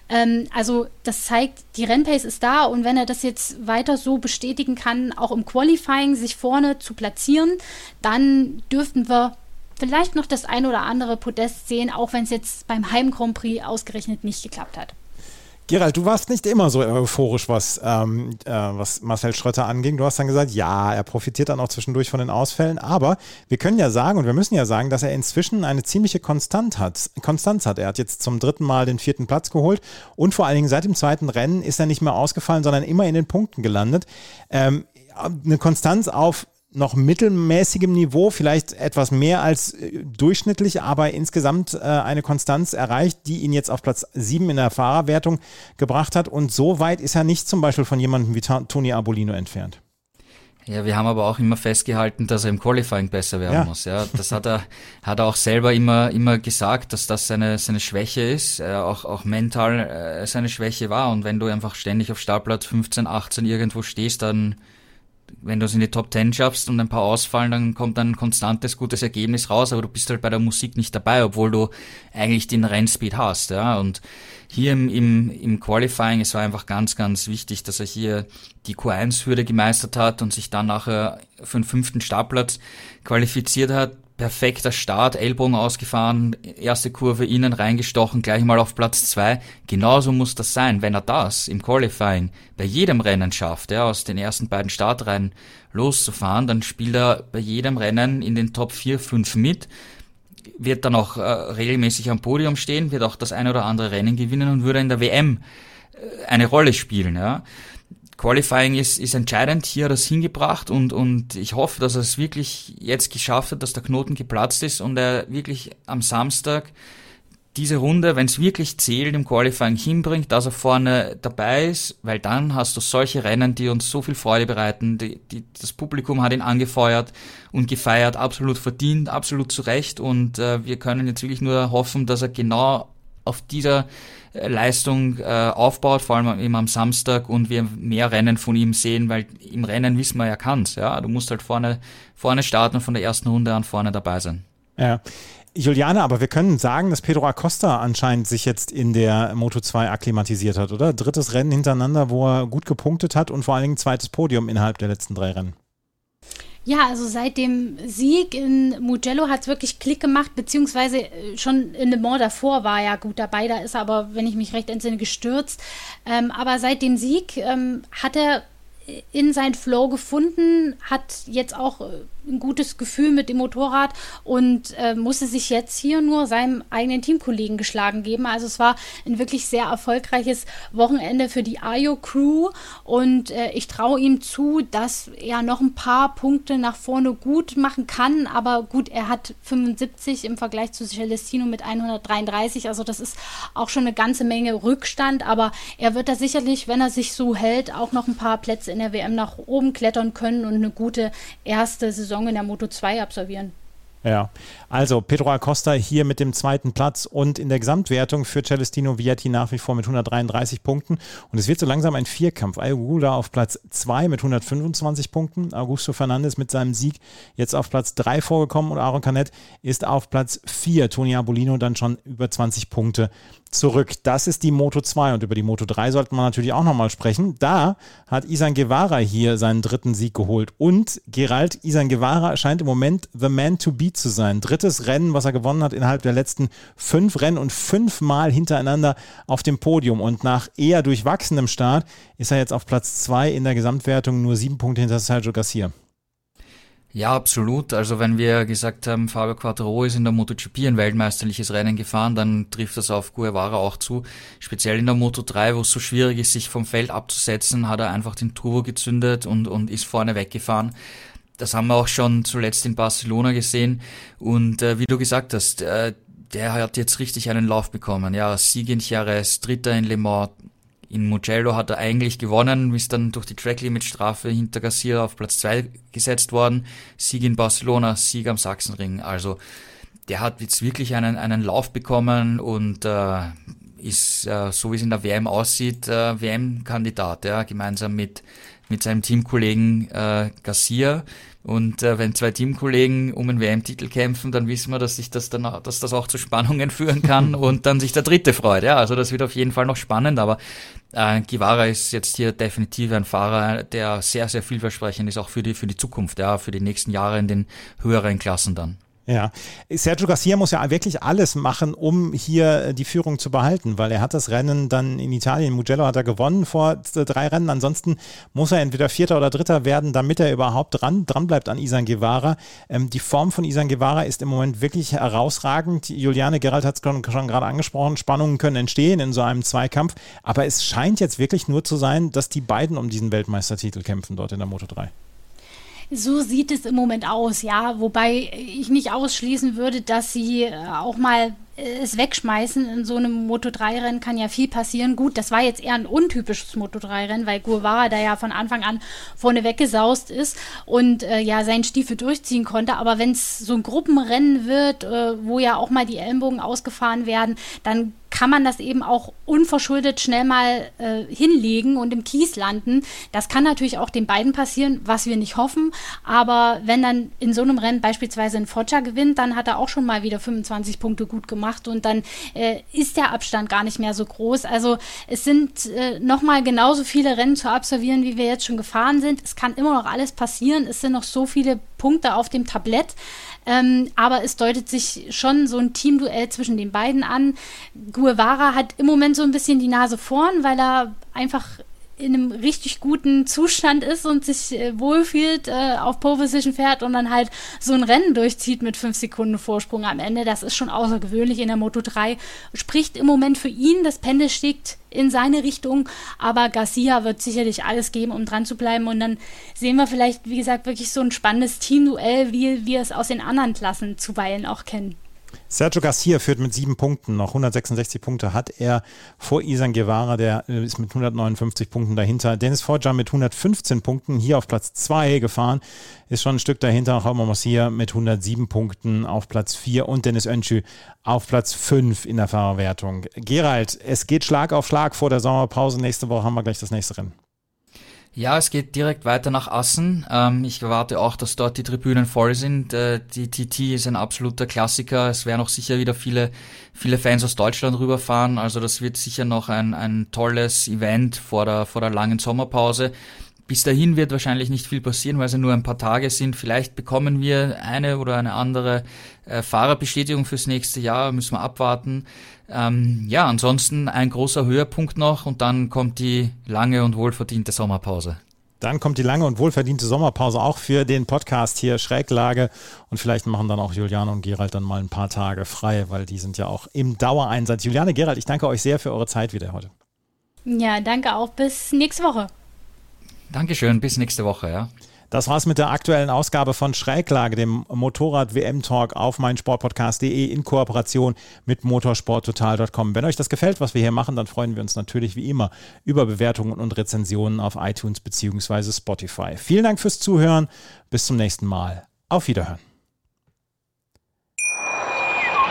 Ähm, also das zeigt, die Rennpace ist da und wenn er das jetzt weiter so bestätigen kann, auch im Qualifying sich vorne zu platzieren, dann dürften wir vielleicht noch das ein oder andere Podest sehen, auch wenn es jetzt beim Heim Grand Prix ausgerechnet nicht geklappt hat. Gerald, du warst nicht immer so euphorisch, was, ähm, äh, was Marcel Schröter anging. Du hast dann gesagt, ja, er profitiert dann auch zwischendurch von den Ausfällen. Aber wir können ja sagen und wir müssen ja sagen, dass er inzwischen eine ziemliche Konstant hat, Konstanz hat. Er hat jetzt zum dritten Mal den vierten Platz geholt und vor allen Dingen seit dem zweiten Rennen ist er nicht mehr ausgefallen, sondern immer in den Punkten gelandet. Ähm, eine Konstanz auf noch mittelmäßigem Niveau, vielleicht etwas mehr als äh, durchschnittlich, aber insgesamt äh, eine Konstanz erreicht, die ihn jetzt auf Platz 7 in der Fahrerwertung gebracht hat. Und so weit ist er nicht zum Beispiel von jemandem wie Toni Abolino entfernt. Ja, wir haben aber auch immer festgehalten, dass er im Qualifying besser werden ja. muss. Ja, das hat er, hat er auch selber immer, immer gesagt, dass das seine, seine Schwäche ist, äh, auch, auch mental äh, seine Schwäche war. Und wenn du einfach ständig auf Startplatz 15, 18 irgendwo stehst, dann wenn du es in die Top 10 schaffst und ein paar ausfallen, dann kommt ein konstantes, gutes Ergebnis raus, aber du bist halt bei der Musik nicht dabei, obwohl du eigentlich den Rennspeed hast, ja. Und hier im, im, im Qualifying, es war einfach ganz, ganz wichtig, dass er hier die Q1-Hürde gemeistert hat und sich dann nachher für den fünften Startplatz qualifiziert hat perfekter Start, Ellbogen ausgefahren, erste Kurve innen reingestochen, gleich mal auf Platz zwei. Genauso muss das sein. Wenn er das im Qualifying bei jedem Rennen schafft, ja, aus den ersten beiden Startreihen loszufahren, dann spielt er bei jedem Rennen in den Top 4, 5 mit, wird dann auch äh, regelmäßig am Podium stehen, wird auch das eine oder andere Rennen gewinnen und würde in der WM äh, eine Rolle spielen, ja. Qualifying ist, ist entscheidend. Hier hat er es hingebracht und, und ich hoffe, dass er es wirklich jetzt geschafft hat, dass der Knoten geplatzt ist und er wirklich am Samstag diese Runde, wenn es wirklich zählt, im Qualifying hinbringt, dass er vorne dabei ist, weil dann hast du solche Rennen, die uns so viel Freude bereiten. Die, die, das Publikum hat ihn angefeuert und gefeiert, absolut verdient, absolut zu Recht und äh, wir können jetzt wirklich nur hoffen, dass er genau auf dieser Leistung äh, aufbaut, vor allem eben am Samstag und wir mehr Rennen von ihm sehen, weil im Rennen wissen wir, er kann's. Ja, du musst halt vorne vorne starten und von der ersten Runde an vorne dabei sein. Ja. Juliane, aber wir können sagen, dass Pedro Acosta anscheinend sich jetzt in der Moto 2 akklimatisiert hat, oder? Drittes Rennen hintereinander, wo er gut gepunktet hat und vor allen Dingen zweites Podium innerhalb der letzten drei Rennen. Ja, also seit dem Sieg in Mugello hat es wirklich Klick gemacht, beziehungsweise äh, schon in Le Mans davor war er ja gut dabei, da ist er aber, wenn ich mich recht entsinne, gestürzt. Ähm, aber seit dem Sieg ähm, hat er in sein Flow gefunden, hat jetzt auch äh, ein gutes Gefühl mit dem Motorrad und äh, musste sich jetzt hier nur seinem eigenen Teamkollegen geschlagen geben. Also es war ein wirklich sehr erfolgreiches Wochenende für die Ayo Crew und äh, ich traue ihm zu, dass er noch ein paar Punkte nach vorne gut machen kann. Aber gut, er hat 75 im Vergleich zu Celestino mit 133. Also das ist auch schon eine ganze Menge Rückstand. Aber er wird da sicherlich, wenn er sich so hält, auch noch ein paar Plätze in der WM nach oben klettern können und eine gute erste Saison Saison in der Moto 2 absolvieren. Ja, also Pedro Acosta hier mit dem zweiten Platz und in der Gesamtwertung für Celestino Vietti nach wie vor mit 133 Punkten und es wird so langsam ein Vierkampf. Ayugula auf Platz 2 mit 125 Punkten, Augusto Fernandes mit seinem Sieg jetzt auf Platz 3 vorgekommen und Aaron Canet ist auf Platz 4. Toni Abolino dann schon über 20 Punkte zurück. Das ist die Moto 2 und über die Moto 3 sollten wir natürlich auch nochmal sprechen. Da hat Isan Guevara hier seinen dritten Sieg geholt und Gerald Isan Guevara scheint im Moment the man to beat zu sein. Drittes Rennen, was er gewonnen hat innerhalb der letzten fünf Rennen und fünfmal hintereinander auf dem Podium und nach eher durchwachsenem Start ist er jetzt auf Platz 2 in der Gesamtwertung nur sieben Punkte hinter Sergio Garcia. Ja, absolut. Also wenn wir gesagt haben, Fabio Quattro ist in der MotoGP ein weltmeisterliches Rennen gefahren, dann trifft das auf Guevara auch zu. Speziell in der Moto 3, wo es so schwierig ist, sich vom Feld abzusetzen, hat er einfach den Turbo gezündet und, und ist vorne weggefahren. Das haben wir auch schon zuletzt in Barcelona gesehen. Und äh, wie du gesagt hast, äh, der hat jetzt richtig einen Lauf bekommen. Ja, Sieg in Jerez, Dritter in Le Mans, in Mugello hat er eigentlich gewonnen, ist dann durch die Tracklimit-Strafe hinter Garcia auf Platz 2 gesetzt worden. Sieg in Barcelona, Sieg am Sachsenring. Also der hat jetzt wirklich einen, einen Lauf bekommen und äh, ist, äh, so wie es in der WM aussieht, äh, WM-Kandidat, ja, gemeinsam mit, mit seinem Teamkollegen äh, Garcia. Und äh, wenn zwei Teamkollegen um einen WM-Titel kämpfen, dann wissen wir, dass sich das dann, dass das auch zu Spannungen führen kann und dann sich der Dritte freut. Ja, also das wird auf jeden Fall noch spannend, aber äh, Guevara ist jetzt hier definitiv ein Fahrer, der sehr, sehr vielversprechend ist, auch für die, für die Zukunft, ja, für die nächsten Jahre in den höheren Klassen dann. Ja, Sergio Garcia muss ja wirklich alles machen, um hier äh, die Führung zu behalten, weil er hat das Rennen dann in Italien, Mugello hat er gewonnen vor drei Rennen, ansonsten muss er entweder Vierter oder Dritter werden, damit er überhaupt dran, dran bleibt an Isan Guevara. Ähm, die Form von Isan Guevara ist im Moment wirklich herausragend. Juliane Gerald hat es schon, schon gerade angesprochen, Spannungen können entstehen in so einem Zweikampf, aber es scheint jetzt wirklich nur zu sein, dass die beiden um diesen Weltmeistertitel kämpfen dort in der Moto 3. So sieht es im Moment aus, ja. Wobei ich nicht ausschließen würde, dass sie äh, auch mal äh, es wegschmeißen. In so einem Moto3-Rennen kann ja viel passieren. Gut, das war jetzt eher ein untypisches Moto3-Rennen, weil Guevara da ja von Anfang an vorne weggesaust ist und äh, ja seinen Stiefel durchziehen konnte. Aber wenn es so ein Gruppenrennen wird, äh, wo ja auch mal die Ellenbogen ausgefahren werden, dann kann man das eben auch unverschuldet schnell mal äh, hinlegen und im Kies landen. Das kann natürlich auch den beiden passieren, was wir nicht hoffen. Aber wenn dann in so einem Rennen beispielsweise ein Foggia gewinnt, dann hat er auch schon mal wieder 25 Punkte gut gemacht und dann äh, ist der Abstand gar nicht mehr so groß. Also es sind äh, nochmal genauso viele Rennen zu absolvieren, wie wir jetzt schon gefahren sind. Es kann immer noch alles passieren. Es sind noch so viele Punkte auf dem Tablett. Ähm, aber es deutet sich schon so ein Teamduell zwischen den beiden an. Guevara hat im Moment so ein bisschen die Nase vorn, weil er einfach in einem richtig guten Zustand ist und sich äh, wohlfühlt, äh, auf Pole Position fährt und dann halt so ein Rennen durchzieht mit fünf Sekunden Vorsprung am Ende. Das ist schon außergewöhnlich in der Moto 3. Spricht im Moment für ihn. Das Pendel steigt in seine Richtung, aber Garcia wird sicherlich alles geben, um dran zu bleiben. Und dann sehen wir vielleicht, wie gesagt, wirklich so ein spannendes Teamduell, wie wir es aus den anderen Klassen zuweilen auch kennen. Sergio Garcia führt mit sieben Punkten, noch 166 Punkte hat er vor Isan Guevara, der äh, ist mit 159 Punkten dahinter. Dennis Foggia mit 115 Punkten hier auf Platz 2 gefahren, ist schon ein Stück dahinter. Raumer Marcia mit 107 Punkten auf Platz 4 und Dennis Önschü auf Platz 5 in der Fahrerwertung. Gerald, es geht Schlag auf Schlag vor der Sommerpause. Nächste Woche haben wir gleich das nächste Rennen. Ja, es geht direkt weiter nach Assen. Ähm, ich erwarte auch, dass dort die Tribünen voll sind. Äh, die TT ist ein absoluter Klassiker. Es werden auch sicher wieder viele, viele Fans aus Deutschland rüberfahren. Also das wird sicher noch ein, ein tolles Event vor der, vor der langen Sommerpause. Bis dahin wird wahrscheinlich nicht viel passieren, weil es ja nur ein paar Tage sind. Vielleicht bekommen wir eine oder eine andere äh, Fahrerbestätigung fürs nächste Jahr, müssen wir abwarten. Ähm, ja, ansonsten ein großer Höhepunkt noch und dann kommt die lange und wohlverdiente Sommerpause. Dann kommt die lange und wohlverdiente Sommerpause auch für den Podcast hier Schräglage. Und vielleicht machen dann auch Juliane und Gerald dann mal ein paar Tage frei, weil die sind ja auch im Dauereinsatz. Juliane, Gerald, ich danke euch sehr für eure Zeit wieder heute. Ja, danke auch. Bis nächste Woche. Dankeschön. Bis nächste Woche, ja. Das war's mit der aktuellen Ausgabe von Schräglage, dem Motorrad-WM-Talk auf meinsportpodcast.de in Kooperation mit motorsporttotal.com. Wenn euch das gefällt, was wir hier machen, dann freuen wir uns natürlich wie immer über Bewertungen und Rezensionen auf iTunes bzw. Spotify. Vielen Dank fürs Zuhören. Bis zum nächsten Mal. Auf Wiederhören.